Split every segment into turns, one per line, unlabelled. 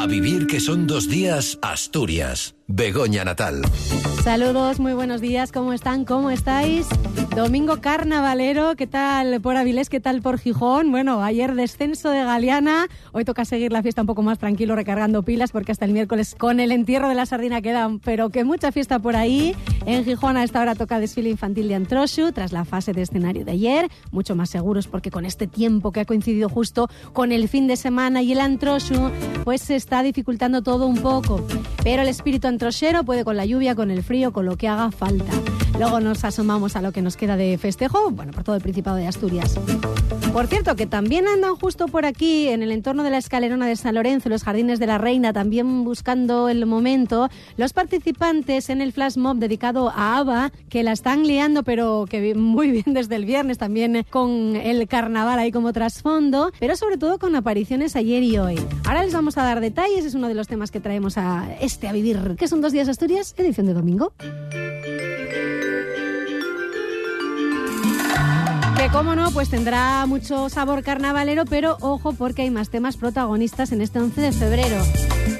A vivir que son dos días, Asturias. Begoña Natal.
Saludos, muy buenos días, ¿cómo están? ¿Cómo estáis? Domingo carnavalero, ¿qué tal por Avilés? ¿Qué tal por Gijón? Bueno, ayer descenso de Galeana, hoy toca seguir la fiesta un poco más tranquilo, recargando pilas, porque hasta el miércoles con el entierro de la sardina quedan, pero que mucha fiesta por ahí. En Gijón a esta hora toca desfile infantil de Antroshu, tras la fase de escenario de ayer, mucho más seguros porque con este tiempo que ha coincidido justo con el fin de semana y el Antroshu, pues se está dificultando todo un poco. Pero el espíritu antrochero puede con la lluvia, con el frío, con lo que haga falta. Luego nos asomamos a lo que nos queda de festejo, bueno, por todo el Principado de Asturias. Por cierto, que también andan justo por aquí, en el entorno de la escalerona de San Lorenzo, los jardines de la Reina, también buscando el momento, los participantes en el flash mob dedicado a ABBA, que la están liando, pero que muy bien desde el viernes, también con el carnaval ahí como trasfondo, pero sobre todo con apariciones ayer y hoy. Ahora les vamos a dar detalles, es uno de los temas que traemos a este a vivir, que son dos días Asturias, edición de domingo. Cómo no, pues tendrá mucho sabor carnavalero, pero ojo porque hay más temas protagonistas en este 11 de febrero.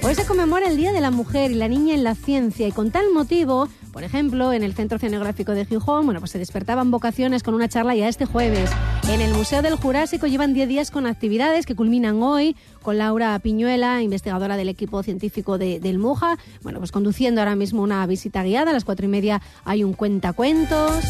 Hoy se conmemora el Día de la Mujer y la Niña en la Ciencia y con tal motivo, por ejemplo, en el Centro Oceanográfico de Gijón, bueno, pues se despertaban vocaciones con una charla ya este jueves. En el Museo del Jurásico llevan 10 días con actividades que culminan hoy con Laura Piñuela, investigadora del equipo científico de, del MUJA, bueno, pues conduciendo ahora mismo una visita guiada. A las cuatro y media hay un cuentacuentos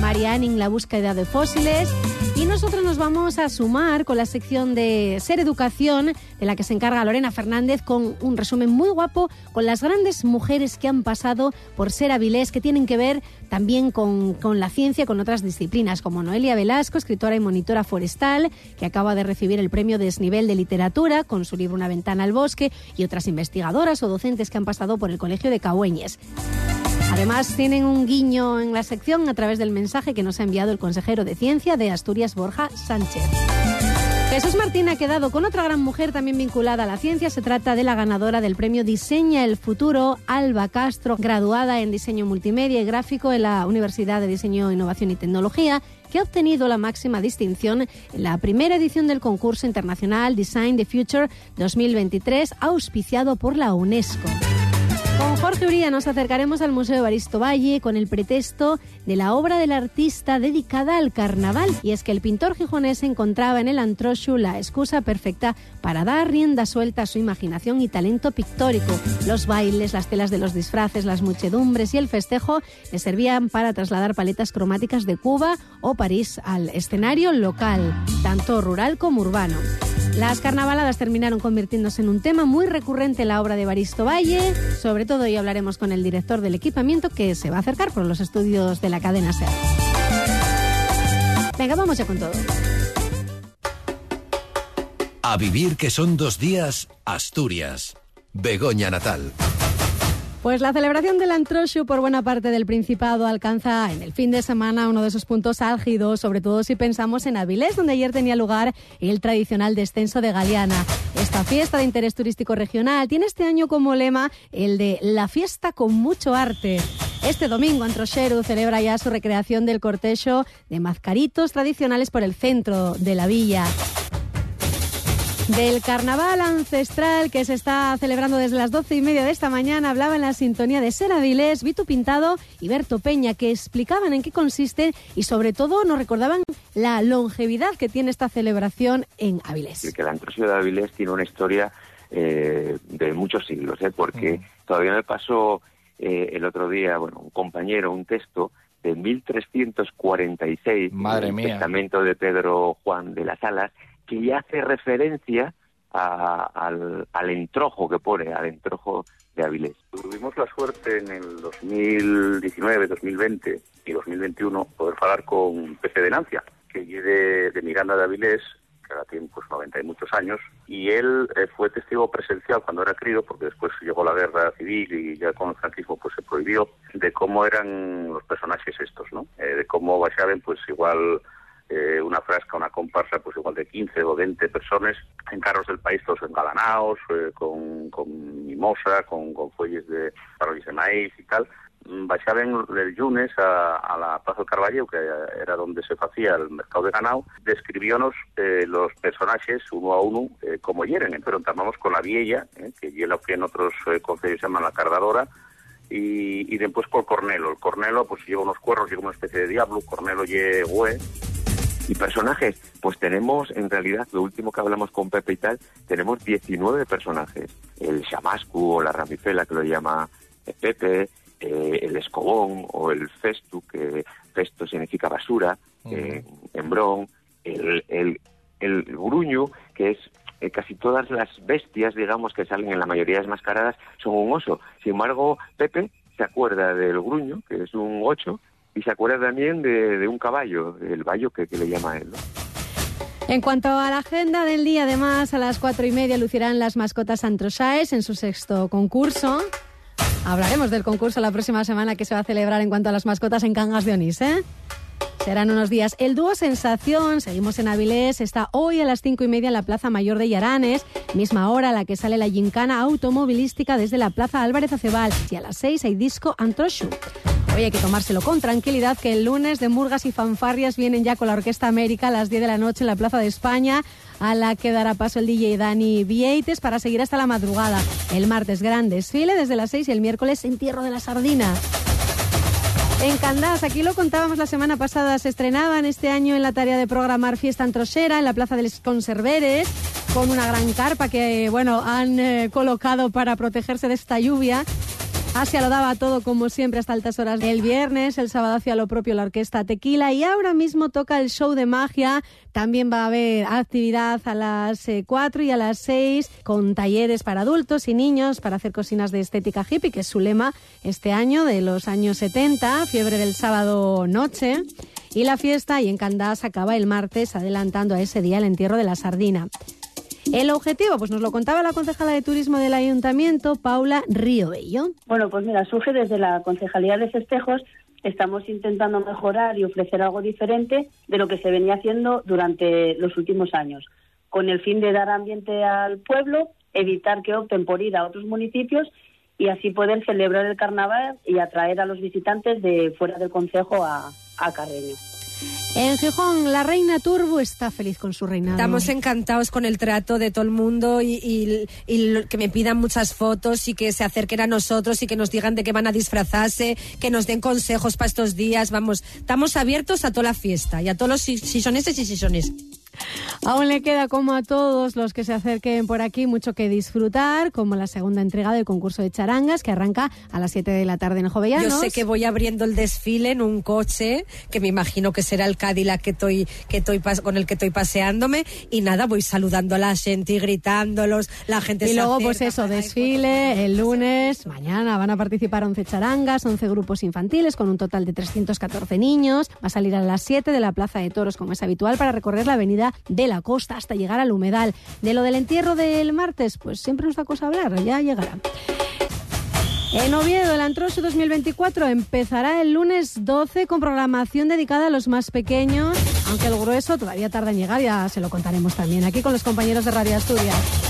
María Anning, la búsqueda de fósiles. Y nosotros nos vamos a sumar con la sección de Ser Educación, de la que se encarga Lorena Fernández, con un resumen muy guapo con las grandes mujeres que han pasado por Ser Avilés, que tienen que ver también con, con la ciencia, con otras disciplinas, como Noelia Velasco, escritora y monitora forestal, que acaba de recibir el premio Desnivel de Literatura con su libro Una ventana al bosque, y otras investigadoras o docentes que han pasado por el Colegio de Cahueñes. Además, tienen un guiño en la sección a través del mensaje que nos ha enviado el consejero de Ciencia de Asturias, Borja Sánchez. Jesús Martín ha quedado con otra gran mujer también vinculada a la ciencia. Se trata de la ganadora del premio Diseña el Futuro, Alba Castro, graduada en diseño multimedia y gráfico en la Universidad de Diseño, Innovación y Tecnología, que ha obtenido la máxima distinción en la primera edición del concurso internacional Design the Future 2023, auspiciado por la UNESCO. Jorge nos acercaremos al Museo Baristo Valle con el pretexto de la obra del artista dedicada al carnaval. Y es que el pintor gijonés encontraba en el Antroshu la excusa perfecta para dar rienda suelta a su imaginación y talento pictórico. Los bailes, las telas de los disfraces, las muchedumbres y el festejo le servían para trasladar paletas cromáticas de Cuba o París al escenario local, tanto rural como urbano. Las carnavaladas terminaron convirtiéndose en un tema muy recurrente en la obra de Baristo Valle. Sobre todo hoy hablaremos con el director del equipamiento que se va a acercar por los estudios de la cadena SER. Venga, vamos ya con todo.
A vivir que son dos días, Asturias. Begoña Natal.
Pues la celebración del Antroshu por buena parte del Principado alcanza en el fin de semana uno de esos puntos álgidos, sobre todo si pensamos en Avilés, donde ayer tenía lugar el tradicional descenso de Galeana. Esta fiesta de interés turístico regional tiene este año como lema el de la fiesta con mucho arte. Este domingo Antrocheru celebra ya su recreación del cortejo de mazcaritos tradicionales por el centro de la villa. Del carnaval ancestral que se está celebrando desde las doce y media de esta mañana hablaba en la sintonía de Ser Avilés, Vitu Pintado y Berto Peña, que explicaban en qué consiste y sobre todo nos recordaban la longevidad que tiene esta celebración en Avilés.
Que el Antrosio de Avilés tiene una historia eh, de muchos siglos, ¿eh? porque todavía me pasó eh, el otro día, bueno, un compañero, un texto de 1346,
Madre
el
mía.
testamento de Pedro Juan de las Alas, que ya hace referencia a- al, al entrojo que pone, al entrojo de Avilés.
Tuvimos la suerte en el 2019, 2020 y 2021 poder hablar con Pepe de Nancia, que viene de, Miranda de Avilés, que ahora tiene pues 90 y muchos años, y él eh, fue testigo presencial cuando era crío, porque después llegó la guerra civil y ya con el franquismo pues se prohibió, de cómo eran los personajes estos, ¿no? Eh, de cómo baixaban pues igual eh, una frasca, una comparsa, pues igual de 15 o 20 personas en carros del país, todos engalanados, eh, con, con mimosa, con, con fuelles de parroquias de maíz y tal, baixaban el lunes a, a la Plaza del Carballo, que era donde se hacía el mercado de ganado, describiónos eh, los personajes uno a uno eh, como hieren. Pero entramos con la vieja, eh, que lo que en otros eh, consejos se llama la cardadora, y, y después con el cornelo. El cornelo pues lleva unos cuernos, lleva una especie de diablo, cornelo lleva
Y personajes, pues tenemos, en realidad, lo último que hablamos con Pepe y tal, tenemos 19 personajes. El Shamascu o la Ramifela, que lo llama eh, Pepe, eh, el Escobón o el Festu, que Festo significa basura, eh, Embrón, el, el, el Gruño, que es eh, casi todas las bestias, digamos, que salen en la mayoría de las mascaradas, son un oso. Sin embargo, Pepe se acuerda del Gruño, que es un ocho, y se acuerda también de, un caballo, el vallo que, le llama él. ¿no?
En cuanto a la agenda del día, además, a las cuatro y media lucirán las mascotas Antrosaes en su sexto concurso. Hablaremos del concurso la próxima semana que se va a celebrar en cuanto a las mascotas en Cangas de Onís, ¿eh? Serán unos días. El dúo Sensación, seguimos en Avilés, está hoy a las cinco y media en la Plaza Mayor de Yaranes, misma hora a la que sale la gincana automovilística desde la Plaza Álvarez Acebal. Y a las seis hay disco Antroshu. Hoy hay que tomárselo con tranquilidad, que el lunes de Murgas y Fanfarrias vienen ya con la Orquesta América a las 10 de la noche en la Plaza de España, a la que dará paso el DJ Dani Vieites para seguir hasta la madrugada. El martes gran desfile desde las 6 y el miércoles entierro de la sardina. En Candás, aquí lo contábamos la semana pasada, se estrenaban este año en la tarea de programar Fiesta Antrosera en la Plaza de los Conserveres, con una gran carpa que, bueno, han eh, colocado para protegerse de esta lluvia. Asia lo daba todo como siempre hasta altas horas del viernes, el sábado hacía lo propio la orquesta Tequila y ahora mismo toca el show de magia. También va a haber actividad a las eh, 4 y a las 6 con talleres para adultos y niños para hacer cocinas de estética hippie, que es su lema este año de los años 70, fiebre del sábado noche. Y la fiesta y en Candás acaba el martes adelantando a ese día el entierro de la sardina. El objetivo, pues nos lo contaba la concejala de turismo del ayuntamiento, Paula Río Bello.
Bueno, pues mira, surge desde la Concejalía de Festejos. Estamos intentando mejorar y ofrecer algo diferente de lo que se venía haciendo durante los últimos años, con el fin de dar ambiente al pueblo, evitar que opten por ir a otros municipios y así poder celebrar el carnaval y atraer a los visitantes de fuera del concejo a, a Carreño.
En Gijón, la reina Turbo está feliz con su reinado.
Estamos encantados con el trato de todo el mundo y, que me pidan muchas fotos y que se acerquen a nosotros y que nos digan de qué van a disfrazarse, que nos den consejos para estos días. Vamos, estamos abiertos a toda la fiesta y a todos los si- sisoneses y sisones.
Aún le queda, como a todos los que se acerquen por aquí, mucho que disfrutar, como la segunda entrega del concurso de charangas, que arranca a las 7 de la tarde en Jovellanos.
Yo sé que voy abriendo el desfile en un coche, que me imagino que será el Cadillac que estoy, que estoy con el que estoy paseándome, y nada, voy saludando a la gente y gritándolos, la gente
Y
se
luego, pues eso, desfile el lunes, mañana van a participar 11 charangas, 11 grupos infantiles con un total de 314 niños. Va a salir a las 7 de la Plaza de Toros, como es habitual, para recorrer la avenida de la costa hasta llegar al humedal. De lo del entierro del martes, pues siempre nos da cosa hablar, ya llegará. En Oviedo, el Antroso 2024 empezará el lunes 12 con programación dedicada a los más pequeños, aunque el grueso todavía tarda en llegar, ya se lo contaremos también aquí con los compañeros de Radio Asturias.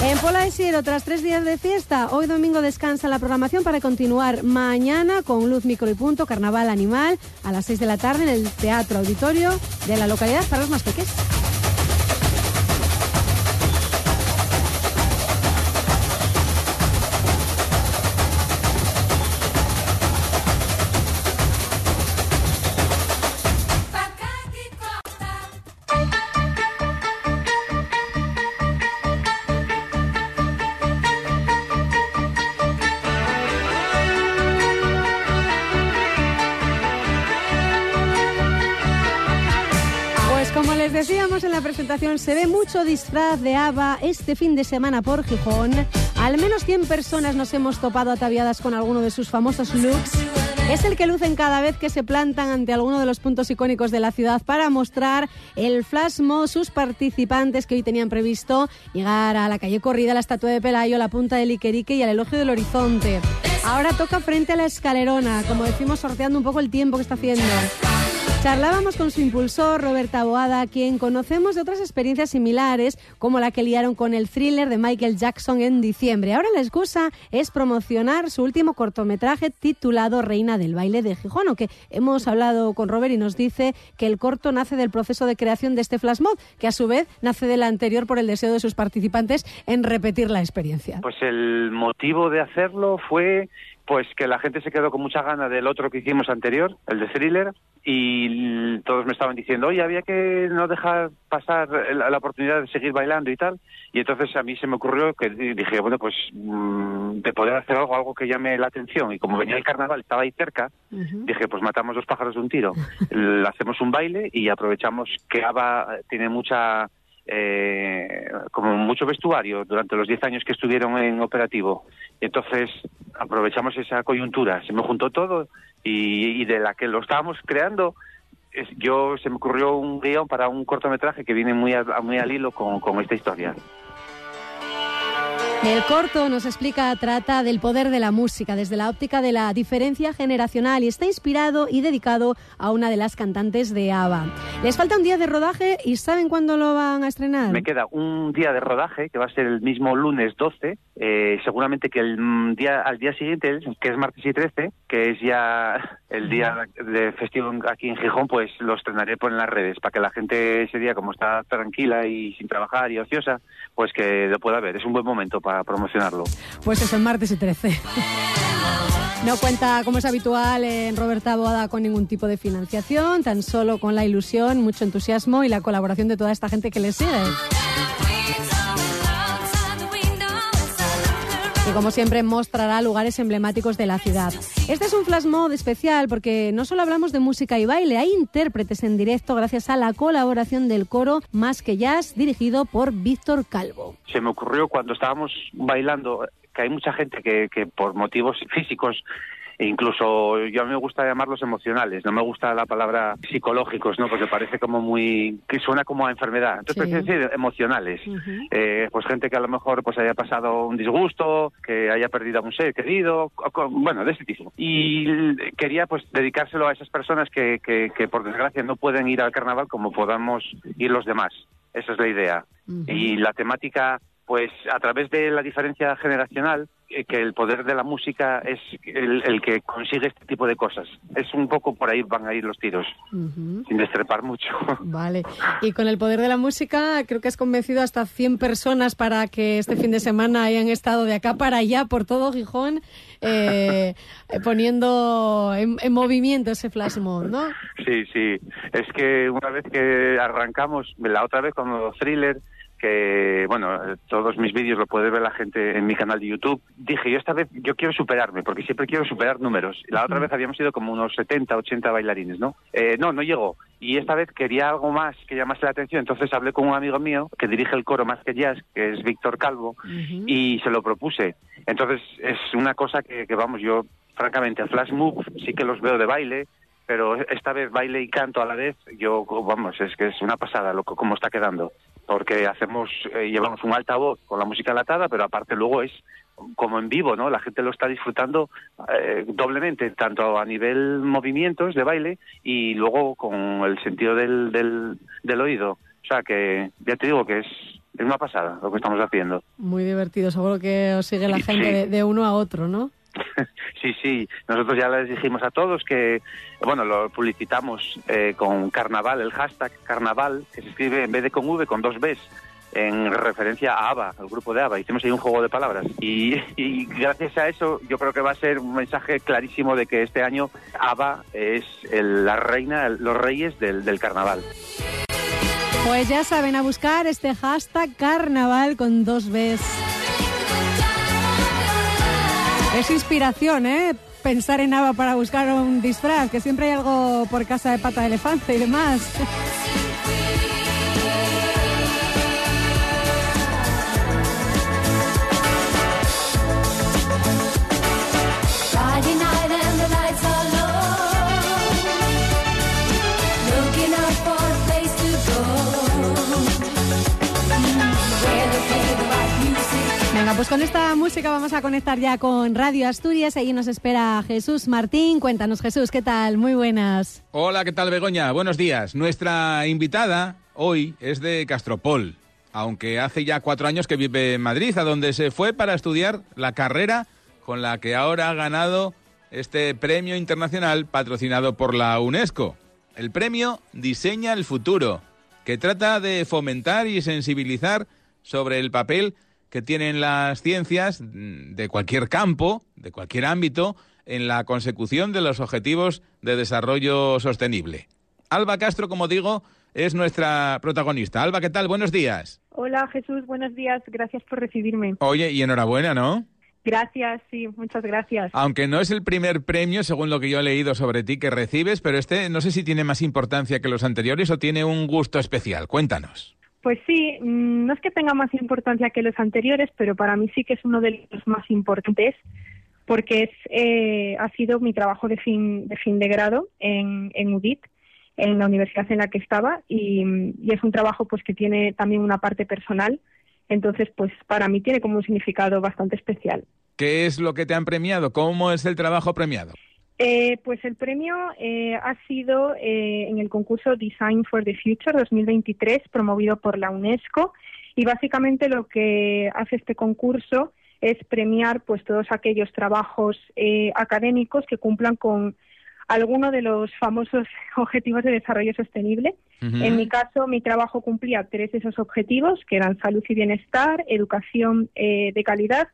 En Pola de Siero, tras tres días de fiesta, hoy domingo descansa la programación para continuar mañana con Luz Micro y Punto, Carnaval Animal, a las 6 de la tarde en el Teatro Auditorio de la localidad para los más pequeños. Se ve mucho disfraz de Ava este fin de semana por Gijón. Al menos 100 personas nos hemos topado ataviadas con alguno de sus famosos looks. Es el que lucen cada vez que se plantan ante alguno de los puntos icónicos de la ciudad para mostrar el flash mob sus participantes que hoy tenían previsto llegar a la calle Corrida, la estatua de Pelayo, la punta del Iquerique y al elogio del horizonte. Ahora toca frente a la escalerona, como decimos, sorteando un poco el tiempo que está haciendo. Charlábamos con su impulsor, Roberta Boada, quien conocemos de otras experiencias similares, como la que liaron con el thriller de Michael Jackson en diciembre. Ahora la excusa es promocionar su último cortometraje titulado Reina del Baile de Gijón, que hemos hablado con Robert y nos dice que el corto nace del proceso de creación de este flash mob, que a su vez nace del anterior por el deseo de sus participantes en repetir la experiencia.
Pues el motivo de hacerlo fue pues que la gente se quedó con mucha gana del otro que hicimos anterior, el de thriller, y todos me estaban diciendo, oye, había que no dejar pasar la, oportunidad de seguir bailando y tal. Y entonces a mí se me ocurrió que dije, bueno, pues mm, de poder hacer algo, algo que llame la atención. Y como venía el carnaval, estaba ahí cerca, dije, pues matamos dos pájaros de un tiro. hacemos un baile y aprovechamos que Ava tiene mucha eh, como mucho vestuario durante los 10 años que estuvieron en operativo. Entonces aprovechamos esa coyuntura, se me juntó todo y, de la que lo estábamos creando, yo se me ocurrió un guion para un cortometraje que viene muy, muy al hilo con esta historia.
El corto nos explica, trata del poder de la música desde la óptica de la diferencia generacional y está inspirado y dedicado a una de las cantantes de ABBA. Les falta un día de rodaje y ¿saben cuándo lo van a estrenar?
Me queda un día de rodaje que va a ser el mismo lunes 12, eh, seguramente que el día al día siguiente, que es martes y 13, que es ya el día de festivo aquí en Gijón, pues lo estrenaré por en las redes para que la gente ese día, como está tranquila y sin trabajar y ociosa, pues que lo pueda ver. Es un buen momento para promocionarlo.
Pues es el martes y 13. No cuenta, como es habitual, en Roberta Boada con ningún tipo de financiación, tan solo con la ilusión, mucho entusiasmo y la colaboración de toda esta gente que le sigue. Y como siempre mostrará lugares emblemáticos de la ciudad. Este es un flash mob especial porque no solo hablamos de música y baile, hay intérpretes en directo gracias a la colaboración del coro Más que Jazz dirigido por Víctor Calvo.
Se me ocurrió cuando estábamos bailando que hay mucha gente que, que por motivos físicos e incluso yo a mí me gusta llamarlos emocionales, no me gusta la palabra psicológicos, ¿no? Porque parece como muy, que suena como a enfermedad. Entonces, sí. decir emocionales. eh, pues gente que a lo mejor pues haya pasado un disgusto, que haya perdido a un ser querido, bueno, de ese tipo. Y quería pues dedicárselo a esas personas que, que, que por desgracia no pueden ir al carnaval como podamos ir los demás. Esa es la idea. Y la temática pues a través de la diferencia generacional, eh, que el poder de la música es el, que consigue este tipo de cosas. Es un poco por ahí van a ir los tiros, sin destrepar mucho.
Vale. Y con el poder de la música, creo que has convencido hasta 100 personas para que este fin de semana hayan estado de acá para allá por todo Gijón, eh, poniendo en, en, movimiento ese flash mob, ¿no?
Sí, sí. Es que una vez que arrancamos, la otra vez con thriller, que, bueno, todos mis vídeos lo puede ver la gente en mi canal de YouTube. Dije, yo esta vez, yo quiero superarme, porque siempre quiero superar números. La otra vez habíamos sido como unos 70, 80 bailarines, ¿no? Eh, no, no llegó. Y esta vez quería algo más que llamase la atención. Entonces hablé con un amigo mío que dirige el coro Más que Jazz, que es Víctor Calvo, y se lo propuse. Entonces es una cosa que, que vamos, yo, francamente, a Flash Move sí que los veo de baile, pero esta vez baile y canto a la vez, yo, vamos, es que es una pasada lo cómo está quedando porque hacemos eh, llevamos un altavoz con la música enlatada, pero aparte luego es como en vivo, ¿no? La gente lo está disfrutando eh, doblemente, tanto a nivel movimientos de baile y luego con el sentido del, del, del oído. O sea que ya te digo que es, es una pasada lo que estamos haciendo.
Muy divertido, seguro que os sigue la gente
Sí.
de, de uno a otro, ¿no?
Sí, sí, nosotros ya les dijimos a todos que, bueno, lo publicitamos eh, con carnaval, el hashtag carnaval, que se escribe en vez de con V, con dos Bs, en referencia a ABBA, al grupo de ABBA. Hicimos ahí un juego de palabras. Y, y gracias a eso yo creo que va a ser un mensaje clarísimo de que este año ABBA es el- la reina, los reyes del, del carnaval.
Pues ya saben, a buscar este hashtag carnaval con dos Bs. Es inspiración, ¿eh? Pensar en Ava para buscar un disfraz, que siempre hay algo por casa de pata de elefante y demás. Pues con esta música vamos a conectar ya con Radio Asturias. Ahí nos espera Jesús Martín. Cuéntanos, Jesús, ¿qué tal? Muy buenas.
Hola, ¿qué tal Begoña? Buenos días. Nuestra invitada hoy es de Castropol, aunque hace ya cuatro años que vive en Madrid, a donde se fue para estudiar la carrera con la que ahora ha ganado este premio internacional patrocinado por la UNESCO. El premio Diseña el Futuro, que trata de fomentar y sensibilizar sobre el papel que tienen las ciencias mm, de cualquier campo, de cualquier ámbito, en la consecución de los objetivos de desarrollo sostenible. Alba Castro, como digo, es nuestra protagonista. Alba, ¿qué tal? Buenos días.
Hola Jesús, buenos días, gracias por recibirme.
Oye, y enhorabuena, ¿no?
Gracias, sí, muchas gracias.
Aunque no es el primer premio, según lo que yo he leído sobre ti, que recibes, pero este no sé si tiene más importancia que los anteriores o tiene un gusto especial. Cuéntanos.
Pues sí, mm, no es que tenga más importancia que los anteriores, pero para mí sí que es uno de los más importantes porque es, eh, ha sido mi trabajo de fin de, fin de grado en, en UDIT, en la universidad en la que estaba, y, y es un trabajo pues que tiene también una parte personal, entonces pues para mí tiene como un significado bastante especial.
¿Qué es lo que te han premiado? ¿Cómo es el trabajo premiado?
Eh, pues el premio eh, ha sido eh, en el concurso Design for the Future 2023, promovido por la UNESCO, y básicamente lo que hace este concurso es premiar pues todos aquellos trabajos eh, académicos que cumplan con alguno de los famosos objetivos de desarrollo sostenible. En mi caso, mi trabajo cumplía tres de esos objetivos, que eran salud y bienestar, educación eh, de calidad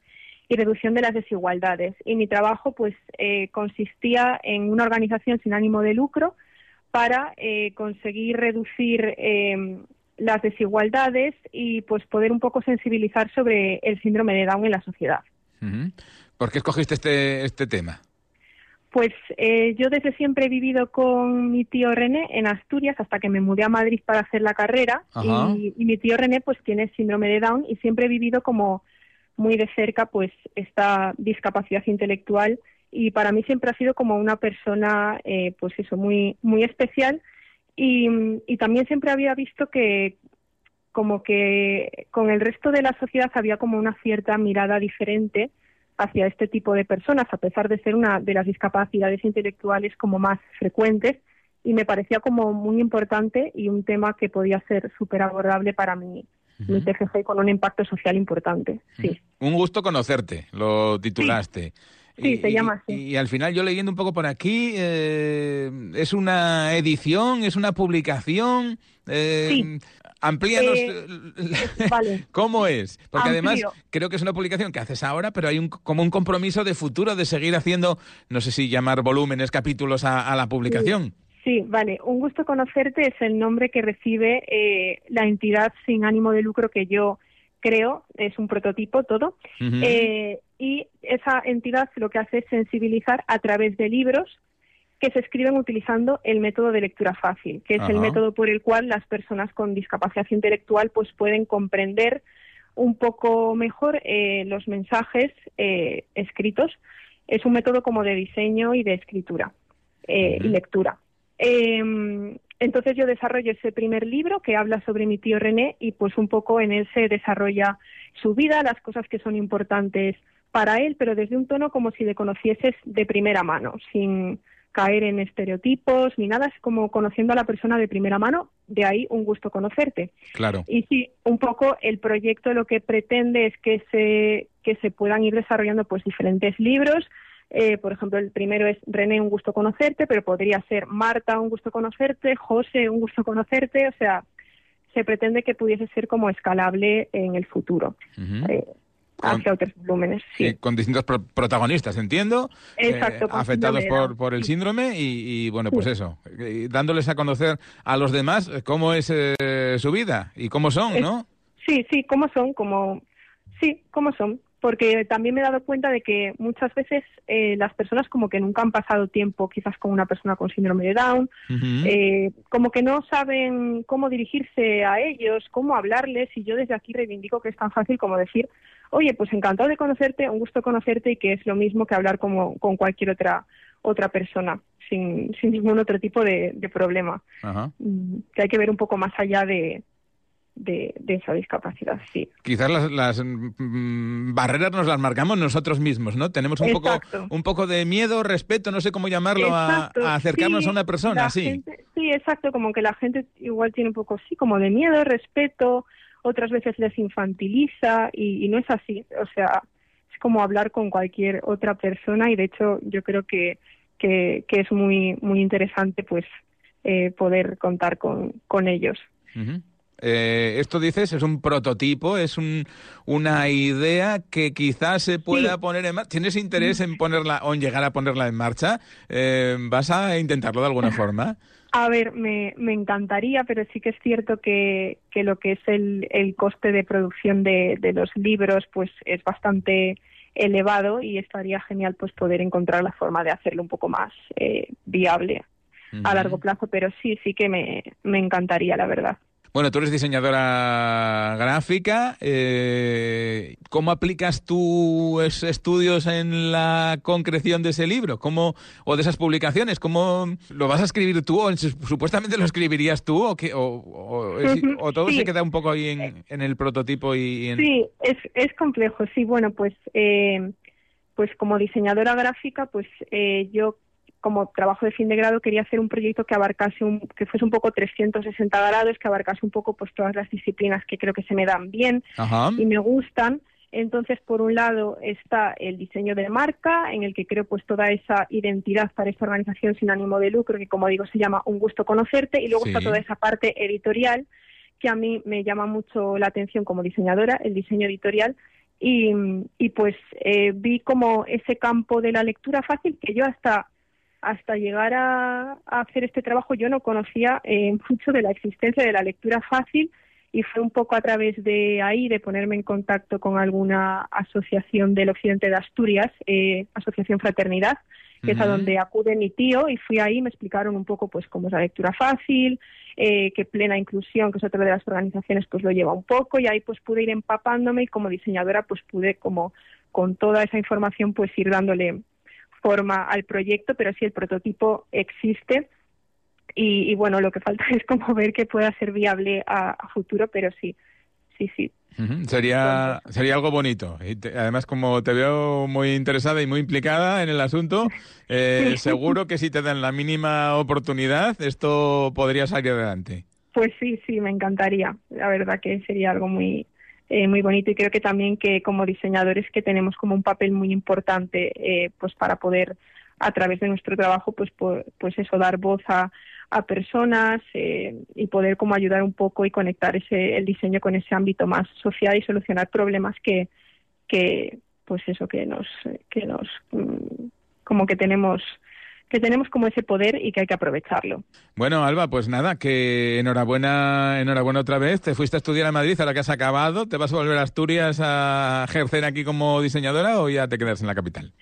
y reducción de las desigualdades. Y mi trabajo, pues, eh, consistía en una organización sin ánimo de lucro para eh, conseguir reducir eh, las desigualdades y, pues, poder un poco sensibilizar sobre el síndrome de Down en la sociedad.
¿Por qué escogiste este, este tema?
Pues eh, yo desde siempre he vivido con mi tío René en Asturias hasta que me mudé a Madrid para hacer la carrera y mi tío René pues tiene síndrome de Down y siempre he vivido como muy de cerca pues esta discapacidad intelectual. Y para mí siempre ha sido como una persona eh, pues eso muy muy especial. Y, también siempre había visto que como que con el resto de la sociedad había como una cierta mirada diferente hacia este tipo de personas, a pesar de ser una de las discapacidades intelectuales como más frecuentes, y me parecía como muy importante y un tema que podía ser súper abordable para mi, mi TFG con un impacto social importante. Sí.
Un gusto conocerte, lo titulaste.
Sí,
Y-
se llama
y, y al final yo leyendo un poco por aquí, eh, ¿es una edición, es una publicación? Eh,
Sí.
Amplíanos
Eh, vale.
cómo es, porque además creo que es una publicación que haces ahora, pero hay un, como un compromiso de futuro de seguir haciendo, no sé si llamar volúmenes, capítulos a, a la publicación.
Sí, vale. Un gusto conocerte es el nombre que recibe eh, la entidad sin ánimo de lucro que yo creo, es un prototipo todo. Eh, y esa entidad lo que hace es sensibilizar a través de libros que se escriben utilizando el método de lectura fácil, que es el método por el cual las personas con discapacidad intelectual pues pueden comprender un poco mejor eh, los mensajes eh, escritos. Es un método como de diseño y de escritura eh, y lectura. Eh, entonces yo desarrollo ese primer libro que habla sobre mi tío René y pues un poco en él se desarrolla su vida, las cosas que son importantes para él, pero desde un tono como si le conocieses de primera mano, sin caer en estereotipos ni nada, es como conociendo a la persona de primera mano, de ahí un gusto conocerte.
Claro.
Y sí, un poco el proyecto lo que pretende es que se, que se puedan ir desarrollando pues diferentes libros. Eh, por ejemplo, el primero es René, un gusto conocerte, pero podría ser Marta, un gusto conocerte, José, un gusto conocerte. O sea, se pretende que pudiese ser como escalable en el futuro, eh, hacia otros volúmenes. Sí.
Con distintos pro- protagonistas, entiendo.
Exacto,
eh, afectados por, por el síndrome y, y, bueno, pues eso, eh, dándoles a conocer a los demás eh, cómo es eh, su vida y cómo son, ¿no?
Sí, sí, ¿cómo son? Como, sí, ¿cómo son? Porque también me he dado cuenta de que muchas veces eh, las personas como que nunca han pasado tiempo quizás con una persona con síndrome de Down, eh, como que no saben cómo dirigirse a ellos, cómo hablarles, y yo desde aquí reivindico que es tan fácil como decir, oye, pues encantado de conocerte, un gusto conocerte y que es lo mismo que hablar como, con cualquier otra otra persona, sin, sin ningún otro tipo de, de problema. Mm, Que hay que ver un poco más allá de, de, de esa discapacidad, sí.
Quizás las, las, mm, barreras nos las marcamos nosotros mismos, ¿no? Tenemos un poco, un poco de miedo, respeto, no sé cómo llamarlo, a, acercarnos
sí,
a una persona, sí.
gente- sí, exacto, como que la gente igual tiene un poco, sí, como de miedo, respeto, otras veces les infantiliza y, y no es así, o sea, es como hablar con cualquier otra persona y de hecho yo creo que, que, que es muy, muy interesante pues eh, poder contar con, con ellos.
Eh, esto dices, es un prototipo, es un, una idea que quizás se pueda
Sí.
poner en marcha. ¿Tienes interés en ponerla o en llegar a ponerla en marcha? Eh, ¿Vas a intentarlo de alguna forma?
A ver, me, me encantaría, pero sí que es cierto que, que lo que es el, el coste de producción de, de los libros pues es bastante elevado y estaría genial pues poder encontrar la forma de hacerlo un poco más eh, viable a largo plazo, pero sí, sí que me, me encantaría, la verdad.
Bueno, tú eres diseñadora gráfica. eh, ¿Cómo aplicas tus estudios en la concreción de ese libro? ¿Cómo, o de esas publicaciones? ¿Cómo lo vas a escribir tú? ¿O su- supuestamente lo escribirías tú? ¿O, qué- o, o- es-
Ujú,
o todo
sí.
se queda un poco ahí en, en el prototipo y en...
Sí, es, es complejo. Sí, bueno, pues, eh, pues como diseñadora gráfica, pues eh, yo como trabajo de fin de grado quería hacer un proyecto que abarcase un, que fuese un poco 360 grados, que abarcase un poco pues todas las disciplinas que creo que se me dan bien
Ajá.
y me gustan. Entonces, por un lado está el diseño de marca, en el que creo pues toda esa identidad para esta organización sin ánimo de lucro, que como digo se llama Un gusto conocerte, y luego
Sí.
está toda esa parte editorial que a mí me llama mucho la atención como diseñadora, el diseño editorial, y, y pues eh, vi como ese campo de la lectura fácil que yo hasta hasta llegar a, a hacer este trabajo yo no conocía eh, mucho de la existencia de la lectura fácil y fue un poco a través de ahí de ponerme en contacto con alguna asociación del occidente de Asturias, eh, Asociación Fraternidad, que es a donde acude mi tío y fui ahí me explicaron un poco pues cómo es la lectura fácil, eh, que plena inclusión, que es otra de las organizaciones, pues lo lleva un poco y ahí pues pude ir empapándome y como diseñadora pues pude como con toda esa información pues ir dándole forma al proyecto, pero sí el prototipo existe y, y, bueno, lo que falta es como ver que pueda ser viable a, a futuro, pero sí, sí, sí.
Sería, sería algo bonito. Y te- además, como te veo muy interesada y muy implicada en el asunto, eh,
Sí.
seguro que si te dan la mínima oportunidad, esto podría salir adelante.
Pues sí, sí, me encantaría. La verdad que sería algo muy eh, muy bonito y creo que también que como diseñadores que tenemos como un papel muy importante eh, pues para poder a través de nuestro trabajo pues pues eso dar voz a, a personas eh, y poder como ayudar un poco y conectar ese el diseño con ese ámbito más social y solucionar problemas que que pues eso que nos que nos mm, como que tenemos que tenemos como ese poder y que hay que aprovecharlo.
Bueno, Alba, pues nada, que enhorabuena, enhorabuena otra vez. Te fuiste a estudiar a Madrid, ahora que has acabado. ¿Te vas a volver a Asturias a ejercer aquí como diseñadora o ya te quedas en la capital?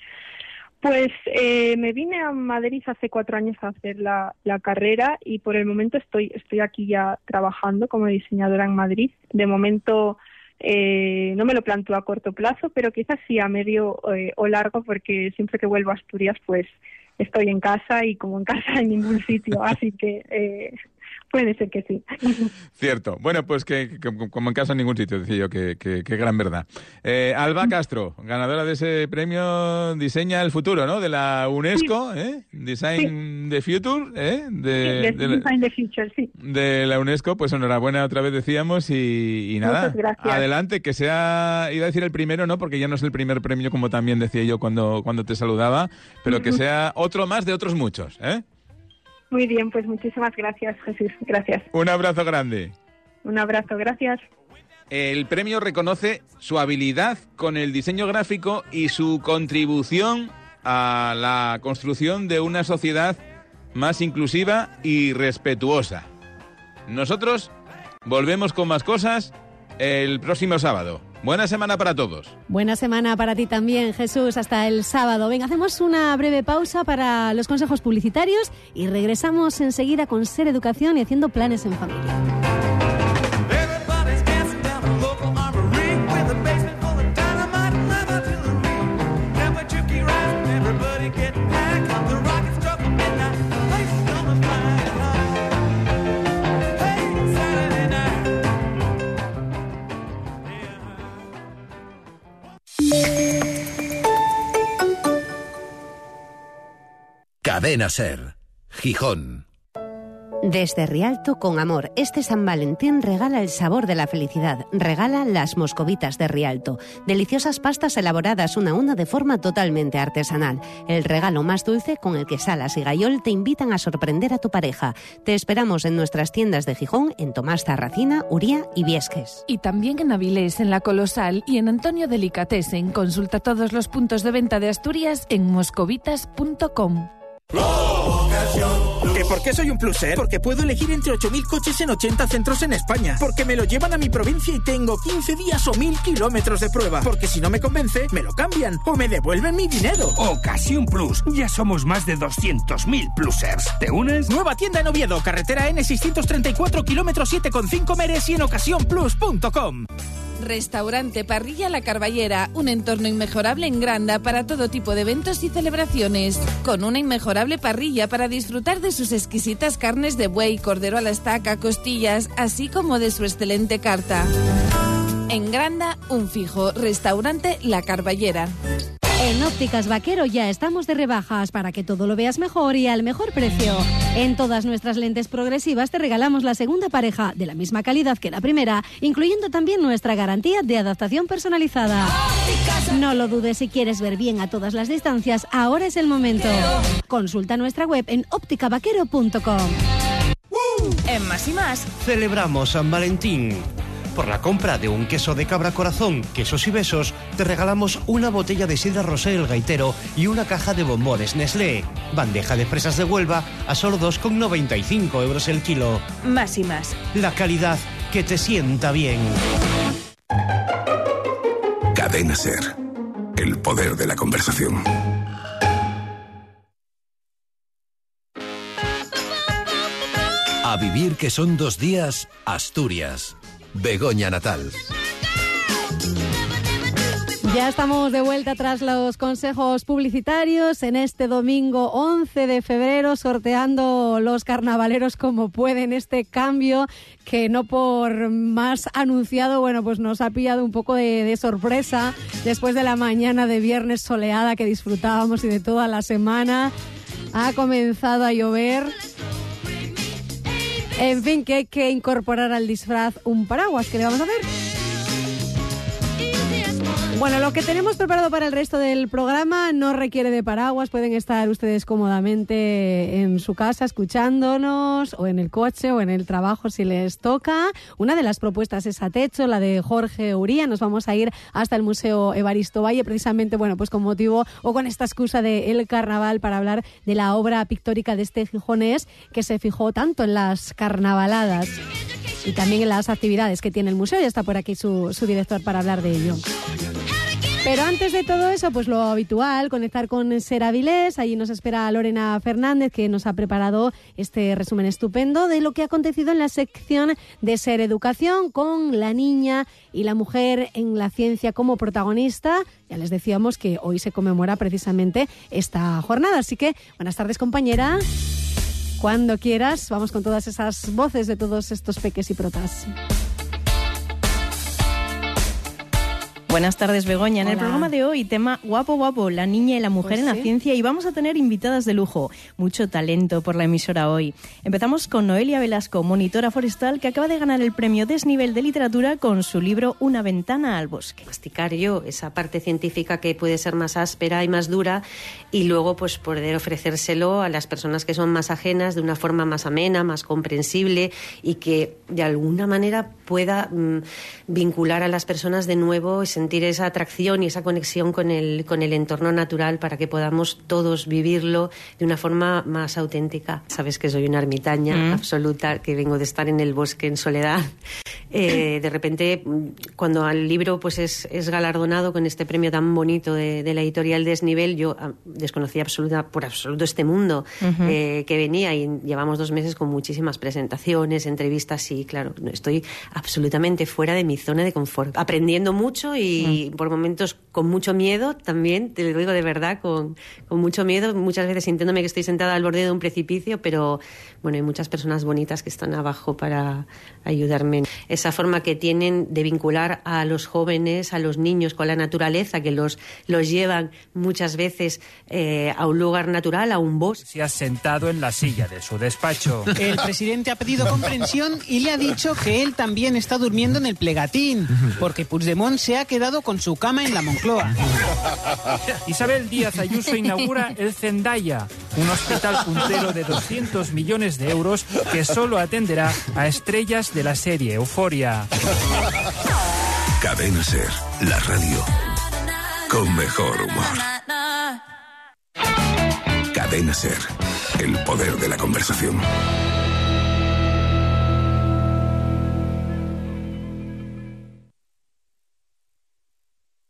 Pues eh, me vine a Madrid hace cuatro años a hacer la, la carrera y por el momento estoy, estoy aquí ya trabajando como diseñadora en Madrid. De momento eh, no me lo planteo a corto plazo, pero quizás sí a medio eh, o largo porque siempre que vuelvo a Asturias pues estoy en casa y como en casa en ningún sitio, así que eh, puede ser que sí.
Cierto. Bueno, pues que, que- como en casa en ningún sitio, decía yo, que, que- que gran verdad. Eh, Alba Castro, ganadora de ese premio Diseña el Futuro, ¿no? De la UNESCO, ¿eh? Design the Future, ¿eh? De,
Sí,
de la-
Design the Future, sí.
de la UNESCO, pues enhorabuena otra vez decíamos y, y nada,
Muchas gracias.
adelante, que sea, iba a decir el primero, ¿no? Porque ya no es el primer premio como también decía yo cuando, cuando te saludaba, pero que sea otro más de otros muchos, ¿eh?
Muy bien, pues muchísimas gracias, Jesús. Gracias.
Un abrazo grande.
Un abrazo, gracias.
El premio reconoce su habilidad con el diseño gráfico y su contribución a la construcción de una sociedad más inclusiva y respetuosa. Nosotros volvemos con más cosas el próximo sábado. Buena semana para todos.
Buena semana para ti también, Jesús. Hasta el sábado. Venga, hacemos una breve pausa para los consejos publicitarios y regresamos enseguida con Ser Educación y haciendo planes en familia.
Cadena Ser. Gijón.
Desde Rialto con amor, este San Valentín regala el sabor de la felicidad, regala las moscovitas de Rialto, deliciosas pastas elaboradas una a una de forma totalmente artesanal, el regalo más dulce con el que Salas y Gayol te invitan a sorprender a tu pareja. Te esperamos en nuestras tiendas de Gijón, en Tomás Tarracina, Uría y Viesques.
Y también en Avilés, en La Colosal y en Antonio Delicatessen. Consulta todos los puntos de venta de Asturias en moscovitas.com.
¿Que por qué soy un pluser? Porque puedo elegir entre 8.000 coches en 80 centros en España. Porque me lo llevan a mi provincia y tengo 15 días o 1.000 kilómetros de prueba. Porque si no me convence, me lo cambian o me devuelven mi dinero.
Ocasión Plus. Ya somos más de 200.000 plusers. ¿Te unes?
Nueva tienda en Oviedo, carretera N634, kilómetro 7,5 Meres y en ocasiónplus.com.
Restaurante Parrilla La Carballera, un entorno inmejorable en Granda para todo tipo de eventos y celebraciones, con una inmejorable parrilla para disfrutar de sus exquisitas carnes de buey, cordero a la estaca, costillas, así como de su excelente carta. En Granda, un fijo, restaurante La Carballera.
En Ópticas Vaquero ya estamos de rebajas para que todo lo veas mejor y al mejor precio. En todas nuestras lentes progresivas te regalamos la segunda pareja de la misma calidad que la primera, incluyendo también nuestra garantía de adaptación personalizada. No lo dudes si quieres ver bien a todas las distancias, ahora es el momento. Consulta nuestra web en ópticavaquero.com.
En Más y Más,
Celebramos San Valentín. Por la compra de un queso de cabra corazón, quesos y besos, te regalamos una botella de sidra rosé el gaitero y una caja de bombones Nestlé. Bandeja de fresas de Huelva a solo 2,95 euros el kilo.
Más y Más.
La calidad que te sienta bien.
Cadena Ser. El poder de la conversación.
A vivir que son dos días, Asturias. Begoña Natal.
Ya estamos de vuelta tras los consejos publicitarios en este domingo 11 de febrero sorteando los carnavaleros como pueden este cambio que no por más anunciado, bueno, pues nos ha pillado un poco de, de sorpresa después de la mañana de viernes soleada que disfrutábamos y de toda la semana. Ha comenzado a llover. En fin, que hay que incorporar al disfraz un paraguas. ¿Qué le vamos a hacer? Bueno, lo que tenemos preparado para el resto del programa no requiere de paraguas. Pueden estar ustedes cómodamente en su casa escuchándonos o en el coche o en el trabajo si les toca. Una de las propuestas es a techo, la de Jorge Uría. Nos vamos a ir hasta el Museo Evaristo Valle, precisamente, bueno, pues con motivo o con esta excusa de el carnaval para hablar de la obra pictórica de este gijonés que se fijó tanto en las carnavaladas y también en las actividades que tiene el museo. Ya está por aquí su, su director para hablar de ello. Pero antes de todo eso, pues lo habitual, conectar con Ser Avilés. Allí nos espera Lorena Fernández, que nos ha preparado este resumen estupendo de lo que ha acontecido en la sección de Ser Educación, con la niña y la mujer en la ciencia como protagonista. Ya les decíamos que hoy se conmemora precisamente esta jornada. Así que, buenas tardes, compañera. Cuando quieras, vamos con todas esas voces de todos estos peques y protas.
Buenas tardes, Begoña. En el programa de hoy, tema guapo, guapo, la niña y la mujer
Pues
en la
sí.
ciencia y vamos a tener invitadas de lujo. Mucho talento por la emisora hoy. Empezamos con Noelia Velasco, monitora forestal, que acaba de ganar el premio Desnivel de Literatura con su libro Una ventana al bosque.
masticar yo esa parte científica que puede ser más áspera y más dura y luego pues poder ofrecérselo a las personas que son más ajenas de una forma más amena, más comprensible y que de alguna manera pueda mm, vincular a las personas de nuevo y sentir esa atracción y esa conexión con el, con el entorno natural para que podamos todos vivirlo de una forma más auténtica. Sabes que soy una ermitaña
Mm.
absoluta, que vengo de estar en el bosque en soledad. Eh, de repente, cuando el libro pues es, es galardonado con este premio tan bonito de, de la editorial Desnivel, yo ah, desconocía absoluta, por absoluto este mundo
Ujú.
eh, que venía y llevamos dos meses con muchísimas presentaciones, entrevistas y claro, estoy absolutamente fuera de mi zona de confort, aprendiendo mucho y, y por momentos con mucho miedo también, te lo digo de verdad, con, con mucho miedo, muchas veces sintiéndome que estoy sentada al borde de un precipicio, pero bueno, hay muchas personas bonitas que están abajo para ayudarme. Esa forma que tienen de vincular a los jóvenes, a los niños con la naturaleza, que los, los llevan muchas veces eh, a un lugar natural, a un bosque.
Se ha sentado en la silla de su despacho.
El presidente ha pedido comprensión y le ha dicho que él también está durmiendo en el plegatín, porque Puigdemont se ha quedado con su cama en la Moncloa.
Isabel Díaz Ayuso inaugura el Zendaya, un hospital puntero de 200 millones de euros que solo atenderá a estrellas de la serie Euforia.
Cadena Ser, la radio con mejor humor. Cadena Ser, el poder de la conversación.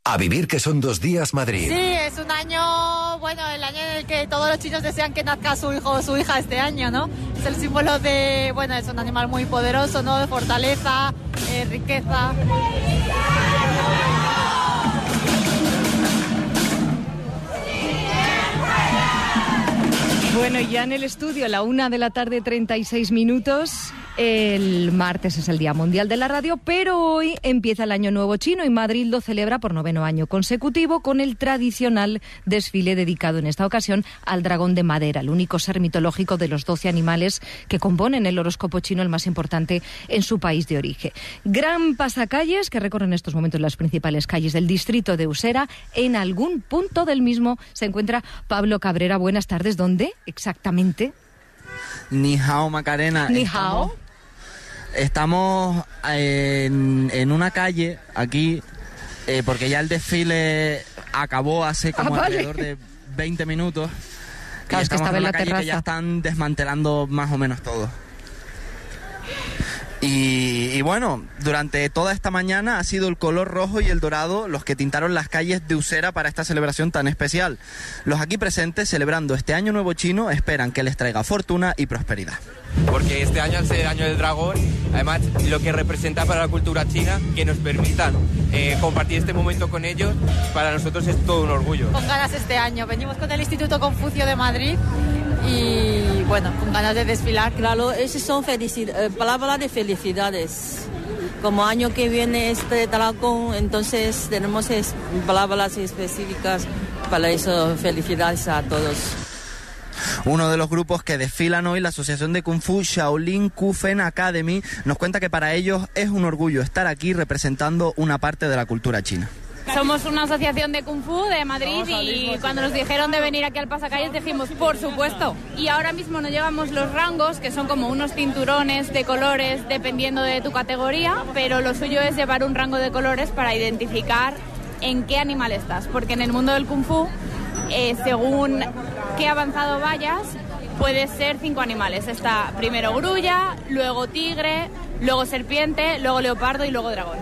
A vivir que son dos días Madrid.
Sí, es un año, bueno, el año en el que todos los chinos desean que nazca su hijo o su hija este año, ¿no? Es el símbolo de, bueno, es un animal muy poderoso, ¿no? De fortaleza, eh, riqueza.
Bueno, ya en el estudio, a la una de la tarde, 36 minutos. El martes es el Día Mundial de la Radio, pero hoy empieza el Año Nuevo Chino y Madrid lo celebra por noveno año consecutivo con el tradicional desfile dedicado en esta ocasión al dragón de madera, el único ser mitológico de los 12 animales que componen el horóscopo chino, el más importante en su país de origen. Gran pasacalles que recorren en estos momentos las principales calles del distrito de Usera. En algún punto del mismo se encuentra Pablo Cabrera. Buenas tardes. ¿Dónde exactamente?
Ni hao, Macarena.
Ni hao.
Estamos en, en una calle aquí, eh, porque ya el desfile acabó hace como
Ah, vale.
alrededor de 20 minutos.
Claro,
estamos
en la
calle que ya están desmantelando más o menos todo. Y, y bueno, durante toda esta mañana ha sido el color rojo y el dorado los que tintaron las calles de Usera para esta celebración tan especial. Los aquí presentes, celebrando este año nuevo chino, esperan que les traiga fortuna y prosperidad.
Porque este año, al ser el año del dragón, además lo que representa para la cultura china, que nos permitan eh, compartir este momento con ellos, para nosotros es todo un orgullo.
Con ganas este año. Venimos con el Instituto Confucio de Madrid y, bueno, con ganas de desfilar.
Claro, esas son eh, palabras de felicidades. Como año que viene este dragón, entonces tenemos es- palabras específicas para eso. Felicidades a todos.
Uno de los grupos que desfilan hoy, la Asociación de Kung Fu Shaolin Kufen Academy, nos cuenta que para ellos es un orgullo estar aquí representando una parte de la cultura china.
Somos una asociación de Kung Fu de Madrid y cuando nos dijeron de venir aquí al Pasacalles dijimos, por supuesto. Y ahora mismo nos llevamos los rangos, que son como unos cinturones de colores dependiendo de tu categoría, pero lo suyo es llevar un rango de colores para identificar en qué animal estás, porque en el mundo del Kung Fu, eh, según qué avanzado vayas, puede ser cinco animales. Está primero grulla, luego tigre, luego serpiente, luego leopardo y luego dragón.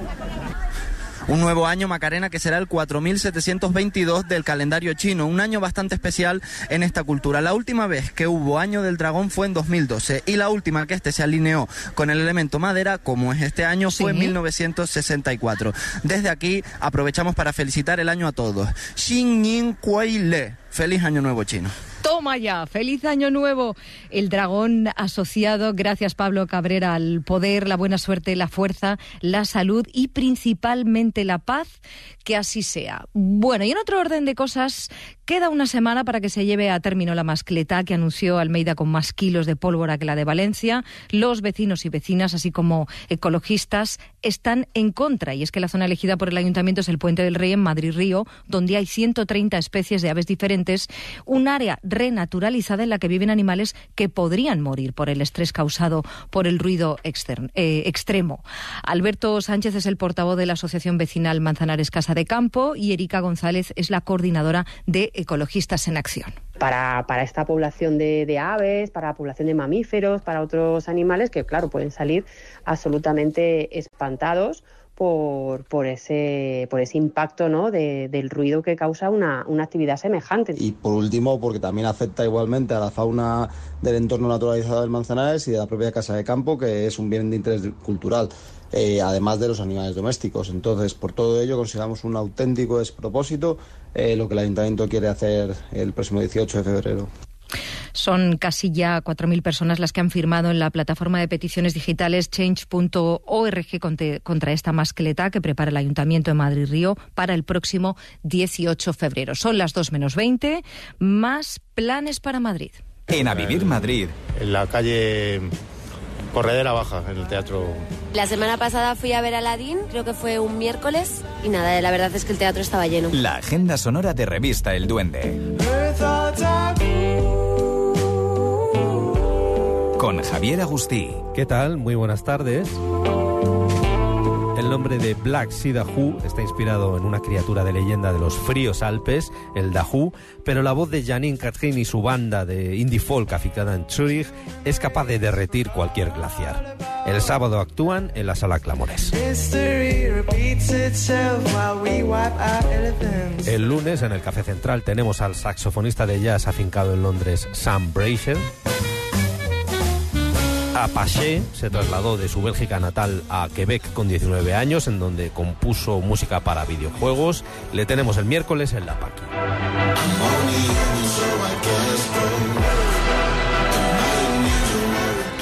Un nuevo año Macarena que será el 4722 del calendario chino, un año bastante especial en esta cultura. La última vez que hubo año del dragón fue en 2012 y la última que este se alineó con el elemento madera, como es este año, fue en 1964. Desde aquí aprovechamos para felicitar el año a todos. Xin Yin Kuei Le. Feliz año nuevo chino.
Toma ya, feliz año nuevo. El dragón asociado, gracias Pablo Cabrera, al poder, la buena suerte, la fuerza, la salud y principalmente la paz, que así sea. Bueno, y en otro orden de cosas, queda una semana para que se lleve a término la mascleta que anunció Almeida con más kilos de pólvora que la de Valencia. Los vecinos y vecinas, así como ecologistas, están en contra. Y es que la zona elegida por el ayuntamiento es el Puente del Rey en Madrid-Río, donde hay 130 especies de aves diferentes, un área renaturalizada en la que viven animales que podrían morir por el estrés causado por el ruido exter- eh, extremo. Alberto Sánchez es el portavoz de la Asociación Vecinal Manzanares Casa de Campo y Erika González es la coordinadora de Ecologistas en Acción.
para, para esta población de, de aves, para la población de mamíferos, para otros animales que, claro, pueden salir absolutamente espantados por, por, ese, por ese impacto ¿no? de- del ruido que causa una, una actividad semejante.
Y por último, porque también afecta igualmente a la fauna del entorno naturalizado del Manzanares y de la propia casa de campo, que es un bien de interés cultural, eh, además de los animales domésticos. Entonces, por todo ello, consideramos un auténtico despropósito eh, lo que el Ayuntamiento quiere hacer el próximo 18 de febrero.
Son casi ya 4.000 personas las que han firmado en la plataforma de peticiones digitales change.org contra, contra esta mascleta que prepara el Ayuntamiento de Madrid Río para el próximo 18 de febrero. Son las 2 menos 20, más planes para Madrid.
En A Vivir Madrid.
En la calle Corredera Baja, en el teatro.
La semana pasada fui a ver a Aladín, creo que fue un miércoles, y nada, la verdad es que el teatro estaba lleno.
La agenda sonora de revista El Duende. Con Javier Agustí.
¿Qué tal? Muy buenas tardes. El nombre de Black Sea Dahu está inspirado en una criatura de leyenda de los fríos Alpes, el Dahu, pero la voz de Janine Catherine y su banda de indie folk aficada en Zurich es capaz de derretir cualquier glaciar. El sábado actúan en la Sala Clamores. El lunes en el Café Central tenemos al saxofonista de jazz afincado en Londres, Sam Brasher. Apache se trasladó de su Bélgica natal a Quebec con 19 años, en donde compuso música para videojuegos. Le tenemos el miércoles en La Paqui.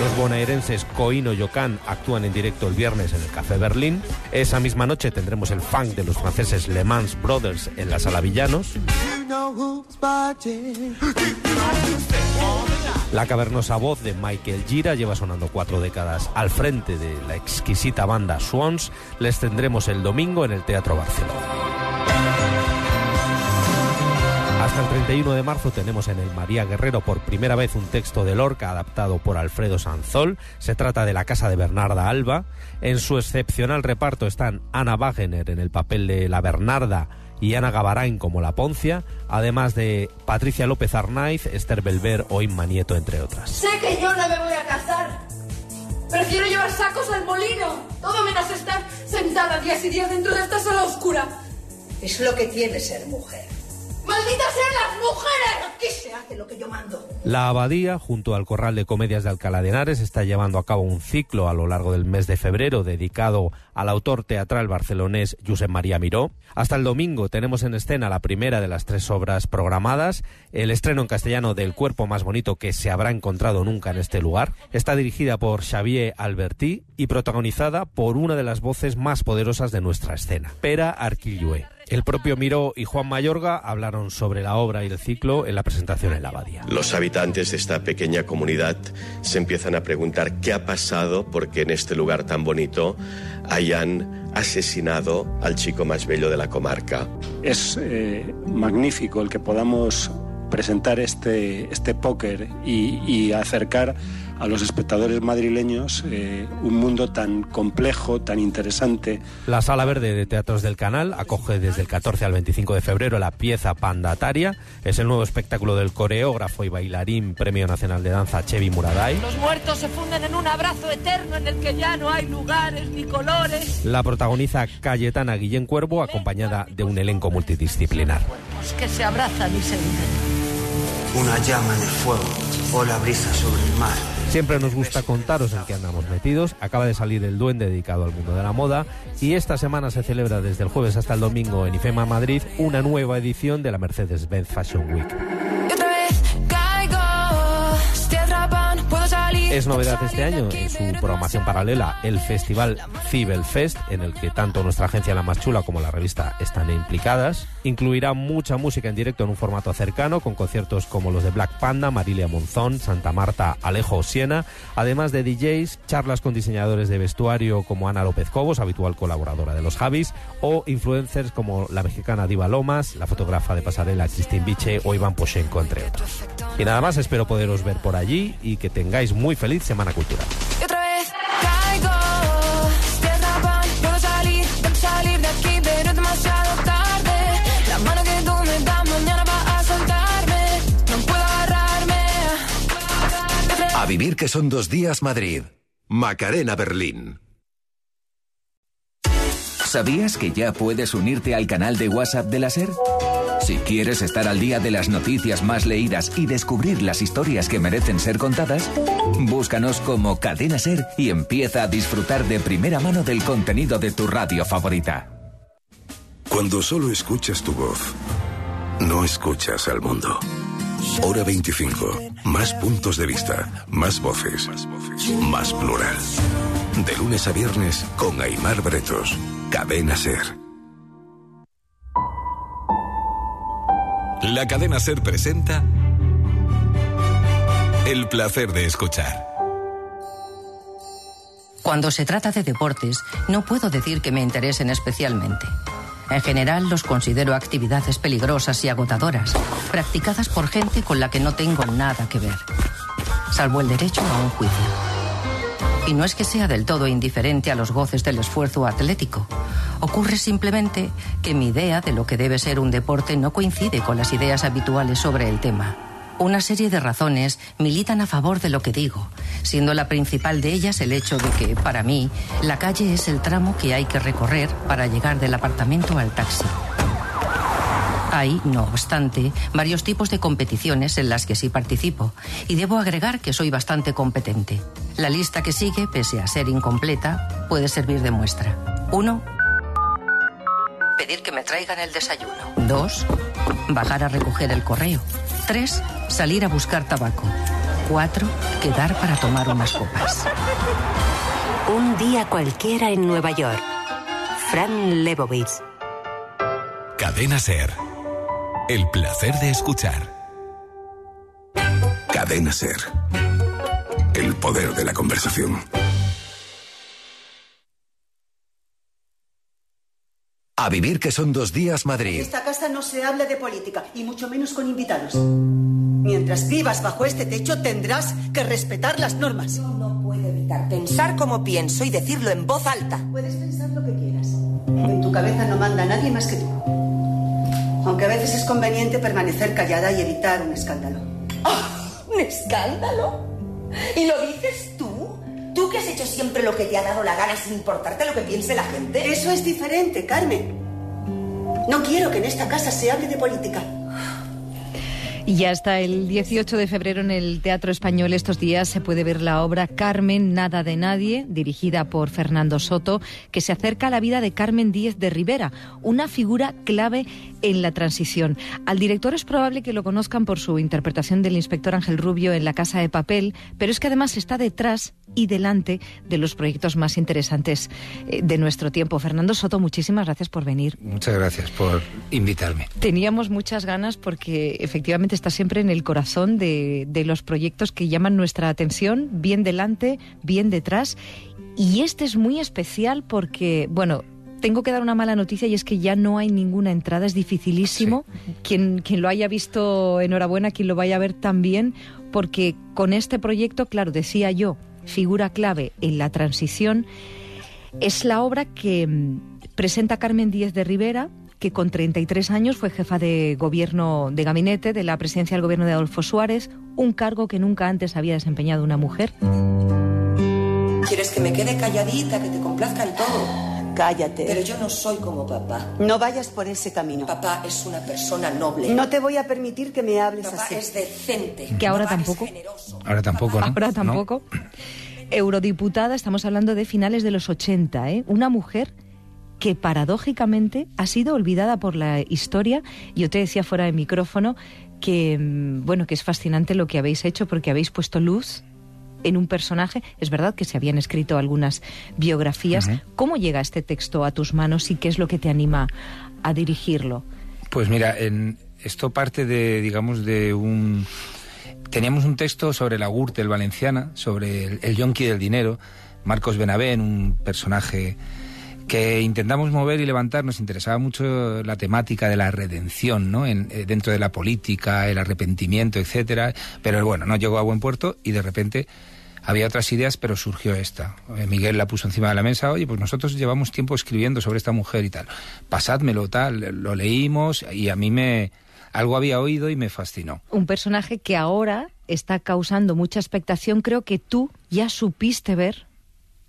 Los bonaerenses Coino y Ocan actúan en directo el viernes en el Café Berlín. Esa misma noche tendremos el funk de los franceses Le Mans Brothers en la Sala Villanos. La cavernosa voz de Michael Gira lleva sonando cuatro décadas al frente de la exquisita banda Swans. Les tendremos el domingo en el Teatro Barcelona. Hasta el 31 de marzo tenemos en el María Guerrero por primera vez un texto de Lorca adaptado por Alfredo Sanzol. Se trata de La casa de Bernarda Alba. En su excepcional reparto están Ana Wagener en el papel de la Bernarda y Ana Gabarain como la Poncia, además de Patricia López Arnaiz, Esther Belver o Inma Nieto, entre otras.
Sé que yo no me voy a casar. Prefiero llevar sacos al molino. Todo menos estar sentada días y días dentro de esta sala oscura.
Es lo que tiene ser mujer.
¡Malditas sean las mujeres! Aquí se hace lo que yo mando.
La Abadía, junto al Corral de Comedias de Alcalá de Henares, está llevando a cabo un ciclo a lo largo del mes de febrero dedicado al autor teatral barcelonés Josep María Miró. Hasta el domingo tenemos en escena la primera de las tres obras programadas, el estreno en castellano del Cuerpo más bonito que se habrá encontrado nunca en este lugar. Está dirigida por Xavier Albertí y protagonizada por una de las voces más poderosas de nuestra escena, Pera Arquillué. El propio Miró y Juan Mayorga hablaron sobre la obra y el ciclo en la presentación en la Abadía.
Los habitantes de esta pequeña comunidad se empiezan a preguntar qué ha pasado porque en este lugar tan bonito hayan asesinado al chico más bello de la comarca.
Es eh, magnífico el que podamos presentar este, este póker y, y acercar a los espectadores madrileños eh, un mundo tan complejo, tan interesante.
La Sala Verde de Teatros del Canal acoge desde el 14 al 25 de febrero la pieza Pandataria. Es el nuevo espectáculo del coreógrafo y bailarín Premio Nacional de Danza Chevi Muraday.
Los muertos se funden en un abrazo eterno en el que ya no hay lugares ni colores.
La protagoniza Cayetana Guillén Cuervo acompañada de un elenco multidisciplinar.
Los que se abrazan y se unen.
Una llama en el fuego o la brisa sobre el mar.
Siempre nos gusta contaros en qué andamos metidos. Acaba de salir el Duende dedicado al mundo de la moda y esta semana se celebra desde el jueves hasta el domingo en IFEMA Madrid una nueva edición de la Mercedes-Benz Fashion Week. Es novedad este año en su programación paralela el festival Cibel Fest, en el que tanto nuestra agencia La Más Chula como la revista están implicadas. Incluirá mucha música en directo en un formato cercano, con conciertos como los de Black Panda, Marilia Monzón, Santa Marta, Alejo Siena, además de DJs, charlas con diseñadores de vestuario como Ana López Cobos, habitual colaboradora de los Javis, o influencers como la mexicana Diva Lomas, la fotógrafa de pasarela Christine Biche o Iván Poshenko, entre otros. Y nada más, espero poderos ver por allí y que tengáis muy feliz Semana Cultural.
Y otra vez caigo, te atrapan, puedo salir, tengo que salir de aquí, pero es demasiado tarde. La mano que tú me das mañana va a soltarme, no puedo agarrarme.
A vivir que son dos días Madrid. Macarena Berlín.
¿Sabías que ya puedes unirte al canal de WhatsApp de la SER? Si quieres estar al día de las noticias más leídas y descubrir las historias que merecen ser contadas, búscanos como Cadena Ser y empieza a disfrutar de primera mano del contenido de tu radio favorita.
Cuando solo escuchas tu voz, no escuchas al mundo. Hora 25. Más puntos de vista, más voces, más plural. De lunes a viernes con Aymar Bretos. Cadena Ser.
La cadena Ser presenta El placer de escuchar.
Cuando se trata de deportes, no puedo decir que me interesen especialmente. En general los considero actividades peligrosas y agotadoras, practicadas por gente con la que no tengo nada que ver, salvo el derecho a un juicio. Y no es que sea del todo indiferente a los goces del esfuerzo atlético. Ocurre simplemente que mi idea de lo que debe ser un deporte no coincide con las ideas habituales sobre el tema. Una serie de razones militan a favor de lo que digo, siendo la principal de ellas el hecho de que, para mí, la calle es el tramo que hay que recorrer para llegar del apartamento al taxi. Hay, no obstante, varios tipos de competiciones en las que sí participo, y debo agregar que soy bastante competente. La lista que sigue, pese a ser incompleta, puede servir de muestra. Uno, pedir que me traigan el desayuno. Dos, bajar a recoger el correo. Tres, salir a buscar tabaco. Cuatro, quedar para tomar unas copas.
Un día cualquiera en Nueva York. Fran Lebowitz.
Cadena Ser. El placer de escuchar.
Cadena Ser. El poder de la conversación.
A vivir que son dos días
En
Madrid.
esta casa no se habla de política, y mucho menos con invitados. Mientras vivas bajo este techo tendrás que respetar las normas.
No puedo evitar pensar como pienso y decirlo en voz alta.
Puedes pensar lo que quieras. En tu cabeza no manda nadie más que tú. Aunque a veces es conveniente permanecer callada y evitar un escándalo.
¿Un escándalo? ¿Y lo dices tú? ¿Tú que has hecho siempre lo que te ha dado la gana sin importarte lo que piense la gente?
Eso es diferente, Carmen. No quiero que en esta casa se hable de política.
Y ya hasta el 18 de febrero en el Teatro Español estos días se puede ver la obra Carmen, Nada de Nadie, dirigida por Fernando Soto, que se acerca a la vida de Carmen Díez de Rivera, una figura clave en la transición. Al director es probable que lo conozcan por su interpretación del inspector Ángel Rubio en La Casa de Papel, pero es que además está detrás y delante de los proyectos más interesantes eh, de nuestro tiempo. Fernando Soto, muchísimas gracias por venir.
Muchas gracias por invitarme.
Teníamos muchas ganas porque efectivamente está siempre en el corazón de, de los proyectos que llaman nuestra atención, bien delante, bien detrás. Y este es muy especial porque, bueno, tengo que dar una mala noticia y es que ya no hay ninguna entrada, es dificilísimo. Quien, quien lo haya visto, enhorabuena, quien lo vaya a ver también, porque con este proyecto, claro, decía yo, figura clave en la transición, es la obra que mm, presenta Carmen Díez de Rivera, que con 33 años fue jefa de gobierno de gabinete de la presidencia del gobierno de Adolfo Suárez, un cargo que nunca antes había desempeñado una mujer.
¿Quieres que me quede calladita, que te complazca en todo?
Cállate.
Pero yo no soy como papá.
No vayas por ese camino.
Papá es una persona noble.
No te voy a permitir que me hables
Papá
así.
es decente.
Que ahora tampoco.
Ahora tampoco, ¿no?
Ahora
¿No?
tampoco. Eurodiputada, estamos hablando de finales de los 80, ¿eh? Una mujer que paradójicamente ha sido olvidada por la historia. Yo te decía fuera de micrófono que, mm, bueno, que es fascinante lo que habéis hecho porque habéis puesto luz en un personaje. Es verdad que se habían escrito algunas biografías. ¿Cómo llega este texto a tus manos y qué es lo que te anima a dirigirlo?
Pues mira, en, esto parte de, digamos, de un... Teníamos un texto sobre la Gürtel valenciana, sobre el, el yonki del dinero, Marcos Benavén, un personaje que intentamos mover y levantar, nos interesaba mucho la temática de la redención, ¿no? En- eh, dentro de la política, el arrepentimiento, etcétera. Pero bueno, no llegó a buen puerto y de repente había otras ideas, pero surgió esta. Eh, Miguel la puso encima de la mesa, oye, pues nosotros llevamos tiempo escribiendo sobre esta mujer y tal. Pasádmelo, tal, lo leímos y a mí me algo había oído y me fascinó.
un personaje que ahora está causando mucha expectación. Creo que tú ya supiste ver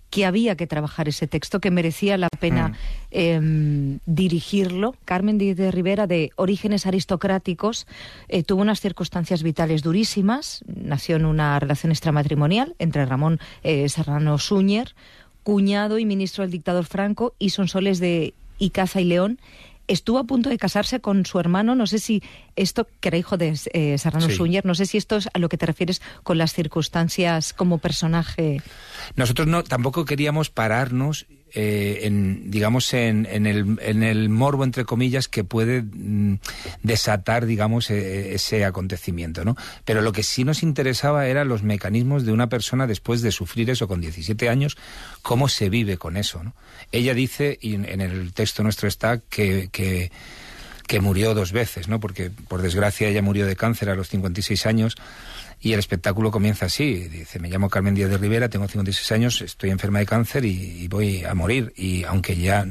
que había que trabajar ese texto, que merecía la pena
Mm.
em, dirigirlo. Carmen de Rivera, de orígenes aristocráticos, eh, tuvo unas circunstancias vitales durísimas. Nació en una relación extramatrimonial entre Ramón eh, Serrano Súñer, cuñado y ministro del dictador Franco, y Sonsoles de Icaza y León. Estuvo a punto de casarse con su hermano, no sé si esto, que era hijo de eh, Serrano
Sí.
No sé si esto es a lo que te refieres con las circunstancias como personaje.
Nosotros no tampoco queríamos pararnos eh, en digamos en, en el, en el morbo entre comillas que puede mm, desatar digamos eh, ese acontecimiento, ¿no? Pero lo que sí nos interesaba eran los mecanismos de una persona después de sufrir eso con 17 años, cómo se vive con eso, ¿no? Ella dice y en, en el texto nuestro está que, que que murió dos veces, ¿no? Porque por desgracia ella murió de cáncer a los 56 años y el espectáculo comienza así. Dice, me llamo Carmen Díaz de Rivera, tengo 56 años, estoy enferma de cáncer y, voy a morir. Y aunque ya,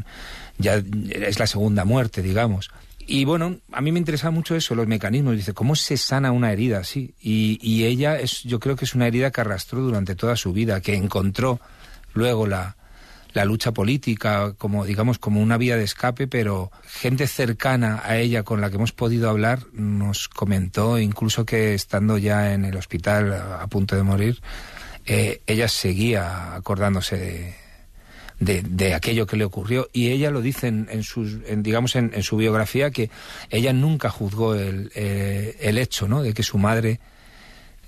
ya es la segunda muerte, digamos. Y bueno, a mí me interesa mucho eso, los mecanismos. Dice, ¿cómo se sana una herida así? Y, y ella, es, yo creo que es una herida que arrastró durante toda su vida, que encontró luego la, la lucha política como digamos como una vía de escape pero gente cercana a ella con la que hemos podido hablar nos comentó incluso que estando ya en el hospital a, punto de morir eh, ella seguía acordándose de, de, de aquello que le ocurrió. Y ella lo dice en, en sus en, digamos en, en su biografía que ella nunca juzgó el, eh, el hecho no de que su madre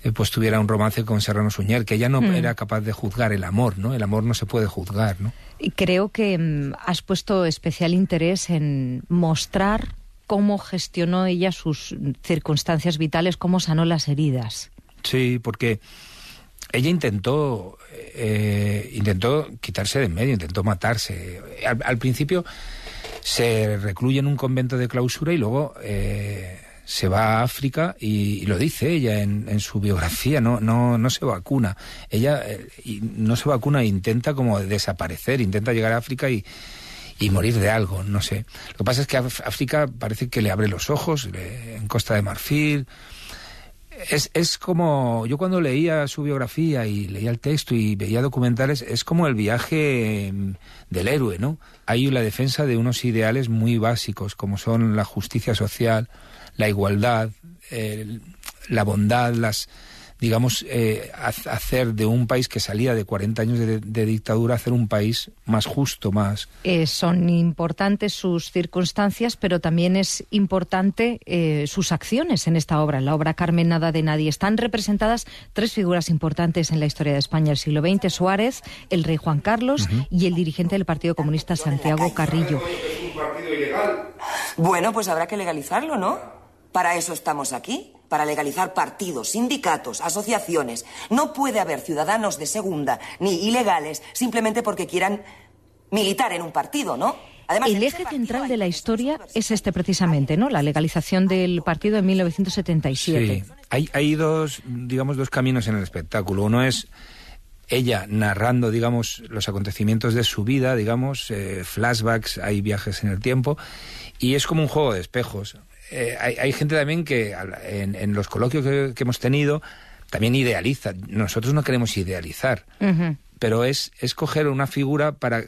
eh, pues tuviera un romance con Serrano Suñer, que ella no
Mm.
era capaz de juzgar el amor, ¿no? El amor no se puede juzgar, ¿no?
Y creo que mm, has puesto especial interés en mostrar cómo gestionó ella sus circunstancias vitales, cómo sanó las heridas.
Sí, porque ella intentó eh, intentó quitarse de en medio, intentó matarse. Al, al principio se recluye en un convento de clausura y luego eh, se va a África y, y lo dice ella en, en su biografía, no, no, no se vacuna. Ella eh, no se vacuna intenta como desaparecer, intenta llegar a África y, y morir de algo, no sé. Lo que pasa es que África parece que le abre los ojos, en Costa de Marfil. Es, es como, yo cuando leía su biografía y leía el texto y veía documentales, es como el viaje mm, del héroe, ¿no? Hay la defensa de unos ideales muy básicos, como son la justicia social, la igualdad, el- la bondad, las digamos, eh, hacer de un país que salía de 40 años de, de dictadura, hacer un país más justo, más...
Eh, son importantes sus circunstancias, pero también es importante eh, sus acciones en esta obra, en la obra Carmen Nada de Nadie. Están representadas tres figuras importantes en la historia de España del siglo XX, Suárez, el rey Juan Carlos y el dirigente del Partido Comunista Santiago Carrillo.
Bueno, pues habrá que legalizarlo, ¿no? Para eso estamos aquí, para legalizar partidos, sindicatos, asociaciones. No puede haber ciudadanos de segunda ni ilegales simplemente porque quieran militar en un partido, ¿no? Además,
el eje central de la historia es este precisamente, ¿no? La legalización del partido en 1977.
Sí, hay, hay dos, digamos, dos caminos en el espectáculo. Uno es ella narrando, digamos, los acontecimientos de su vida, digamos, eh, flashbacks, hay viajes en el tiempo, y es como un juego de espejos. Eh, hay, hay gente también que en, en los coloquios que, que hemos tenido también idealiza. Nosotros no queremos idealizar pero es, es coger una figura para,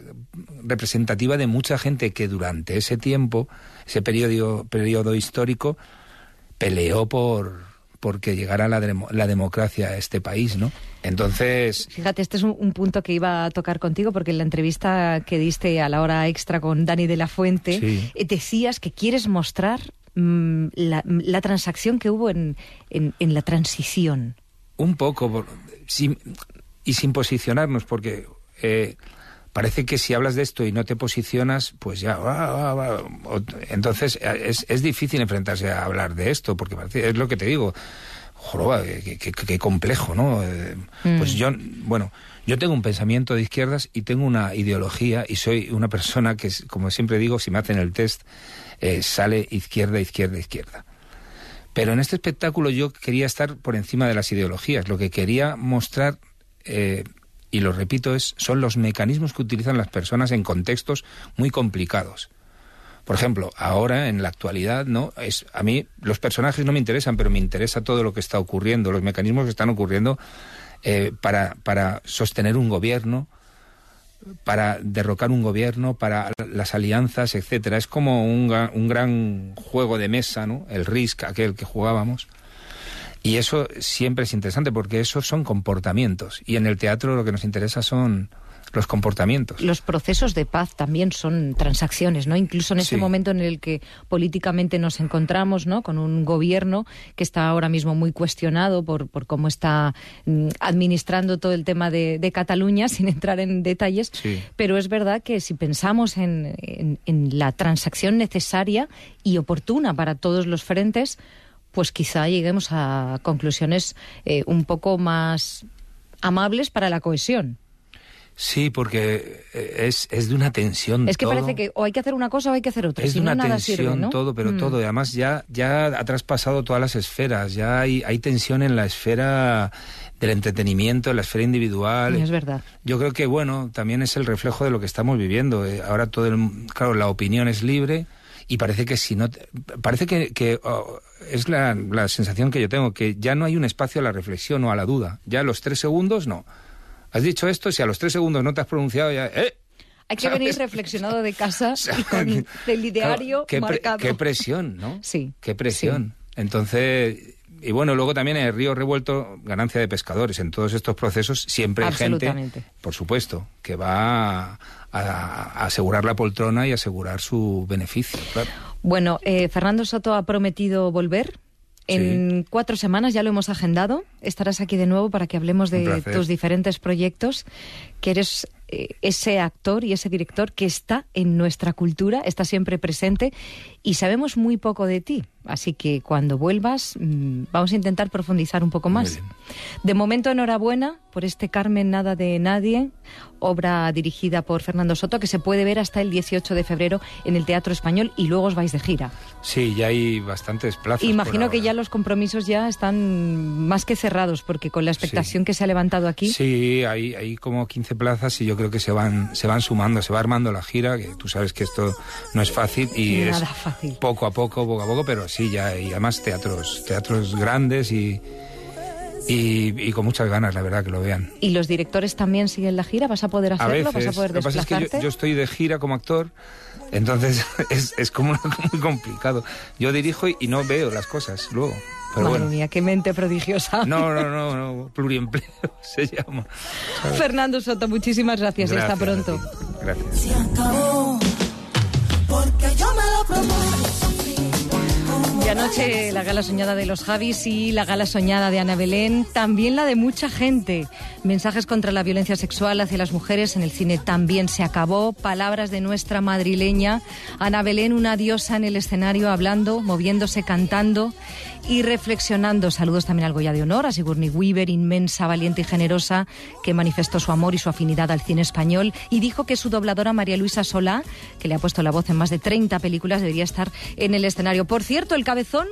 representativa de mucha gente que durante ese tiempo, ese periodo, periodo histórico, peleó por porque llegara la, la democracia a este país, ¿no? Entonces,
Fíjate, este es un, un punto que iba a tocar contigo porque en la entrevista que diste a la hora extra con Dani de la Fuente
Sí.
eh, decías que quieres mostrar mm, la, la transacción que hubo en, en- en la transición.
un poco, por- sin- y sin posicionarnos, porque eh, parece que si hablas de esto y no te posicionas, pues ya, ah, ah, ah, entonces eh, es, es difícil enfrentarse a hablar de esto, porque parece, es lo que te digo, joroba, qué, qué- qué- qué complejo, ¿no? Eh,
Mm.
Pues yo, bueno, yo tengo un pensamiento de izquierdas y tengo una ideología y soy una persona que, como siempre digo, si me hacen el test, eh, sale izquierda, izquierda, izquierda. Pero en este espectáculo yo quería estar por encima de las ideologías. Lo que quería mostrar, eh, y lo repito, es, son los mecanismos que utilizan las personas en contextos muy complicados. Por ejemplo, ahora en la actualidad, no es a mí los personajes no me interesan, pero me interesa todo lo que está ocurriendo, los mecanismos que están ocurriendo eh, para, para sostener un gobierno para derrocar un gobierno, para las alianzas, etcétera. Es como un, un gran juego de mesa, ¿no? El Risk, aquel que jugábamos. Y eso siempre es interesante porque esos son comportamientos. Y en el teatro lo que nos interesa son los comportamientos.
Los procesos de paz también son transacciones, ¿no? Incluso en este
Sí.
momento en el que políticamente nos encontramos, ¿no? Con un gobierno que está ahora mismo muy cuestionado por, por cómo está mm, administrando todo el tema de, de Cataluña, sin entrar en detalles.
Sí.
Pero es verdad que si pensamos en, en- en la transacción necesaria y oportuna para todos los frentes, pues quizá lleguemos a conclusiones eh, un poco más amables para la cohesión.
Sí, porque eh, es, es de una tensión
Es que
todo.
parece que o hay que hacer una cosa o hay que hacer otra.
Es de una tensión
sirve, ¿no?
todo, pero
Mm.
todo. Y además ya, ya ha traspasado todas las esferas. Ya hay, hay tensión en la esfera del entretenimiento, en la esfera individual.
Es verdad.
Yo creo que, bueno, también es el reflejo de lo que estamos viviendo. Eh, Ahora todo el... Claro, la opinión es libre y parece que si no... Parece que... que, oh, es la, la sensación que yo tengo, que ya no hay un espacio a la reflexión o a la duda. Ya los tres segundos, no. Has dicho esto, si a los tres segundos no te has pronunciado, ya... ¡Eh!
Hay que
¿sabes?
venir reflexionado de casa y con el ideario
Claro, qué, pre-
marcado.
qué presión, ¿no?
Sí.
Qué presión. Entonces, y bueno, luego también en el río revuelto, ganancia de pescadores. En todos estos procesos siempre hay gente, por supuesto, que va a, a asegurar la poltrona y asegurar su beneficio. claro.
Bueno, eh, Fernando Soto ha prometido volver. En cuatro semanas ya lo hemos agendado. Estarás aquí de nuevo para que hablemos de tus diferentes proyectos, que eres eh, ese actor y ese director que está en nuestra cultura, está siempre presente y sabemos muy poco de ti. Así que cuando vuelvas mm, vamos a intentar profundizar un poco más. De momento, enhorabuena por este Carmen Nada de Nadie, obra dirigida por Fernando Soto, que se puede ver hasta el 18 de febrero en el Teatro Español y luego os vais de gira.
Sí, ya hay bastantes plazas.
Imagino que ya los compromisos ya están más que cerrados, porque con la expectación que se ha levantado aquí,
Sí, hay, hay como 15 plazas y yo creo que se van, se van sumando, se va armando la gira, que tú sabes que esto no es fácil y es
fácil.
poco a poco, poco a poco, pero sí, ya hay además teatros, teatros grandes y, y, y con muchas ganas, la verdad, que lo vean.
Y los directores también siguen la gira, ¿vas a poder
A
hacerlo?
veces,
¿Vas a poder
lo que pasa es que yo, yo estoy de gira como actor, entonces es, es como muy complicado. Yo dirijo y, y no veo las cosas luego, pero
Madre
bueno.
mía, qué mente prodigiosa.
No, no, no, no, pluriempleo se llama. ¿sabes?
Fernando Soto, muchísimas gracias, y hasta
Gracias a
pronto.
Gracias.
Se acabó, porque yo me lo propuse.
Y anoche la gala soñada de los Javis y la gala soñada de Ana Belén, también la de mucha gente. Mensajes contra la violencia sexual hacia las mujeres en el cine también se acabó. Palabras de nuestra madrileña. Ana Belén, una diosa en el escenario, hablando, moviéndose, cantando y reflexionando. Saludos también al Goya de Honor, a Sigourney Weaver, inmensa, valiente y generosa, que manifestó su amor y su afinidad al cine español y dijo que su dobladora María Luisa Solá, que le ha puesto la voz en más de 30 películas, debería estar en el escenario. Por cierto, el cabezón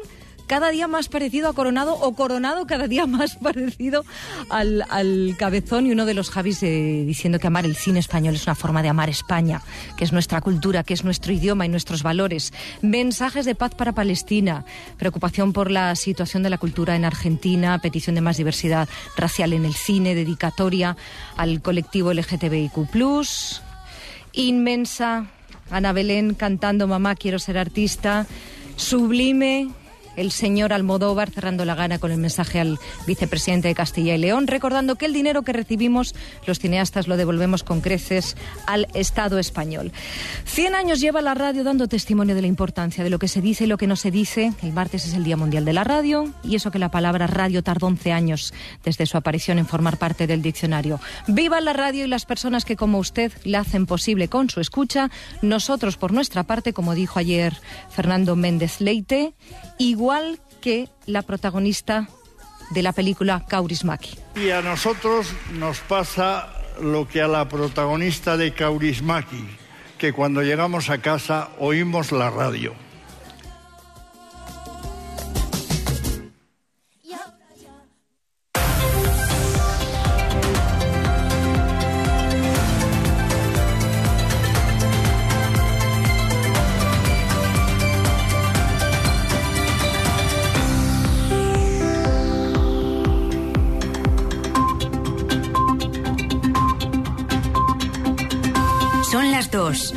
cada día más parecido a Coronado o Coronado cada día más parecido al, al cabezón. Y uno de los Javis eh, diciendo que amar el cine español es una forma de amar España, que es nuestra cultura, que es nuestro idioma y nuestros valores. Mensajes de paz para Palestina, preocupación por la situación de la cultura en Argentina, petición de más diversidad racial en el cine, dedicatoria al colectivo LGTBIQ+, inmensa, Ana Belén cantando Mamá, quiero ser artista, sublime, el señor Almodóvar cerrando la gana con el mensaje al vicepresidente de Castilla y León, recordando que el dinero que recibimos los cineastas lo devolvemos con creces al Estado español. Cien años lleva la radio dando testimonio de la importancia de lo que se dice y lo que no se dice. El martes es el Día Mundial de la Radio y eso que la palabra radio tardó 11 años desde su aparición en formar parte del diccionario. Viva la radio y las personas que como usted la hacen posible con su escucha. Nosotros por nuestra parte, como dijo ayer Fernando Méndez Leite, igual que la protagonista de la película Kaurismäki.
Y a nosotros nos pasa lo que a la protagonista de Kaurismäki, que cuando llegamos a casa oímos la radio.
Son las dos.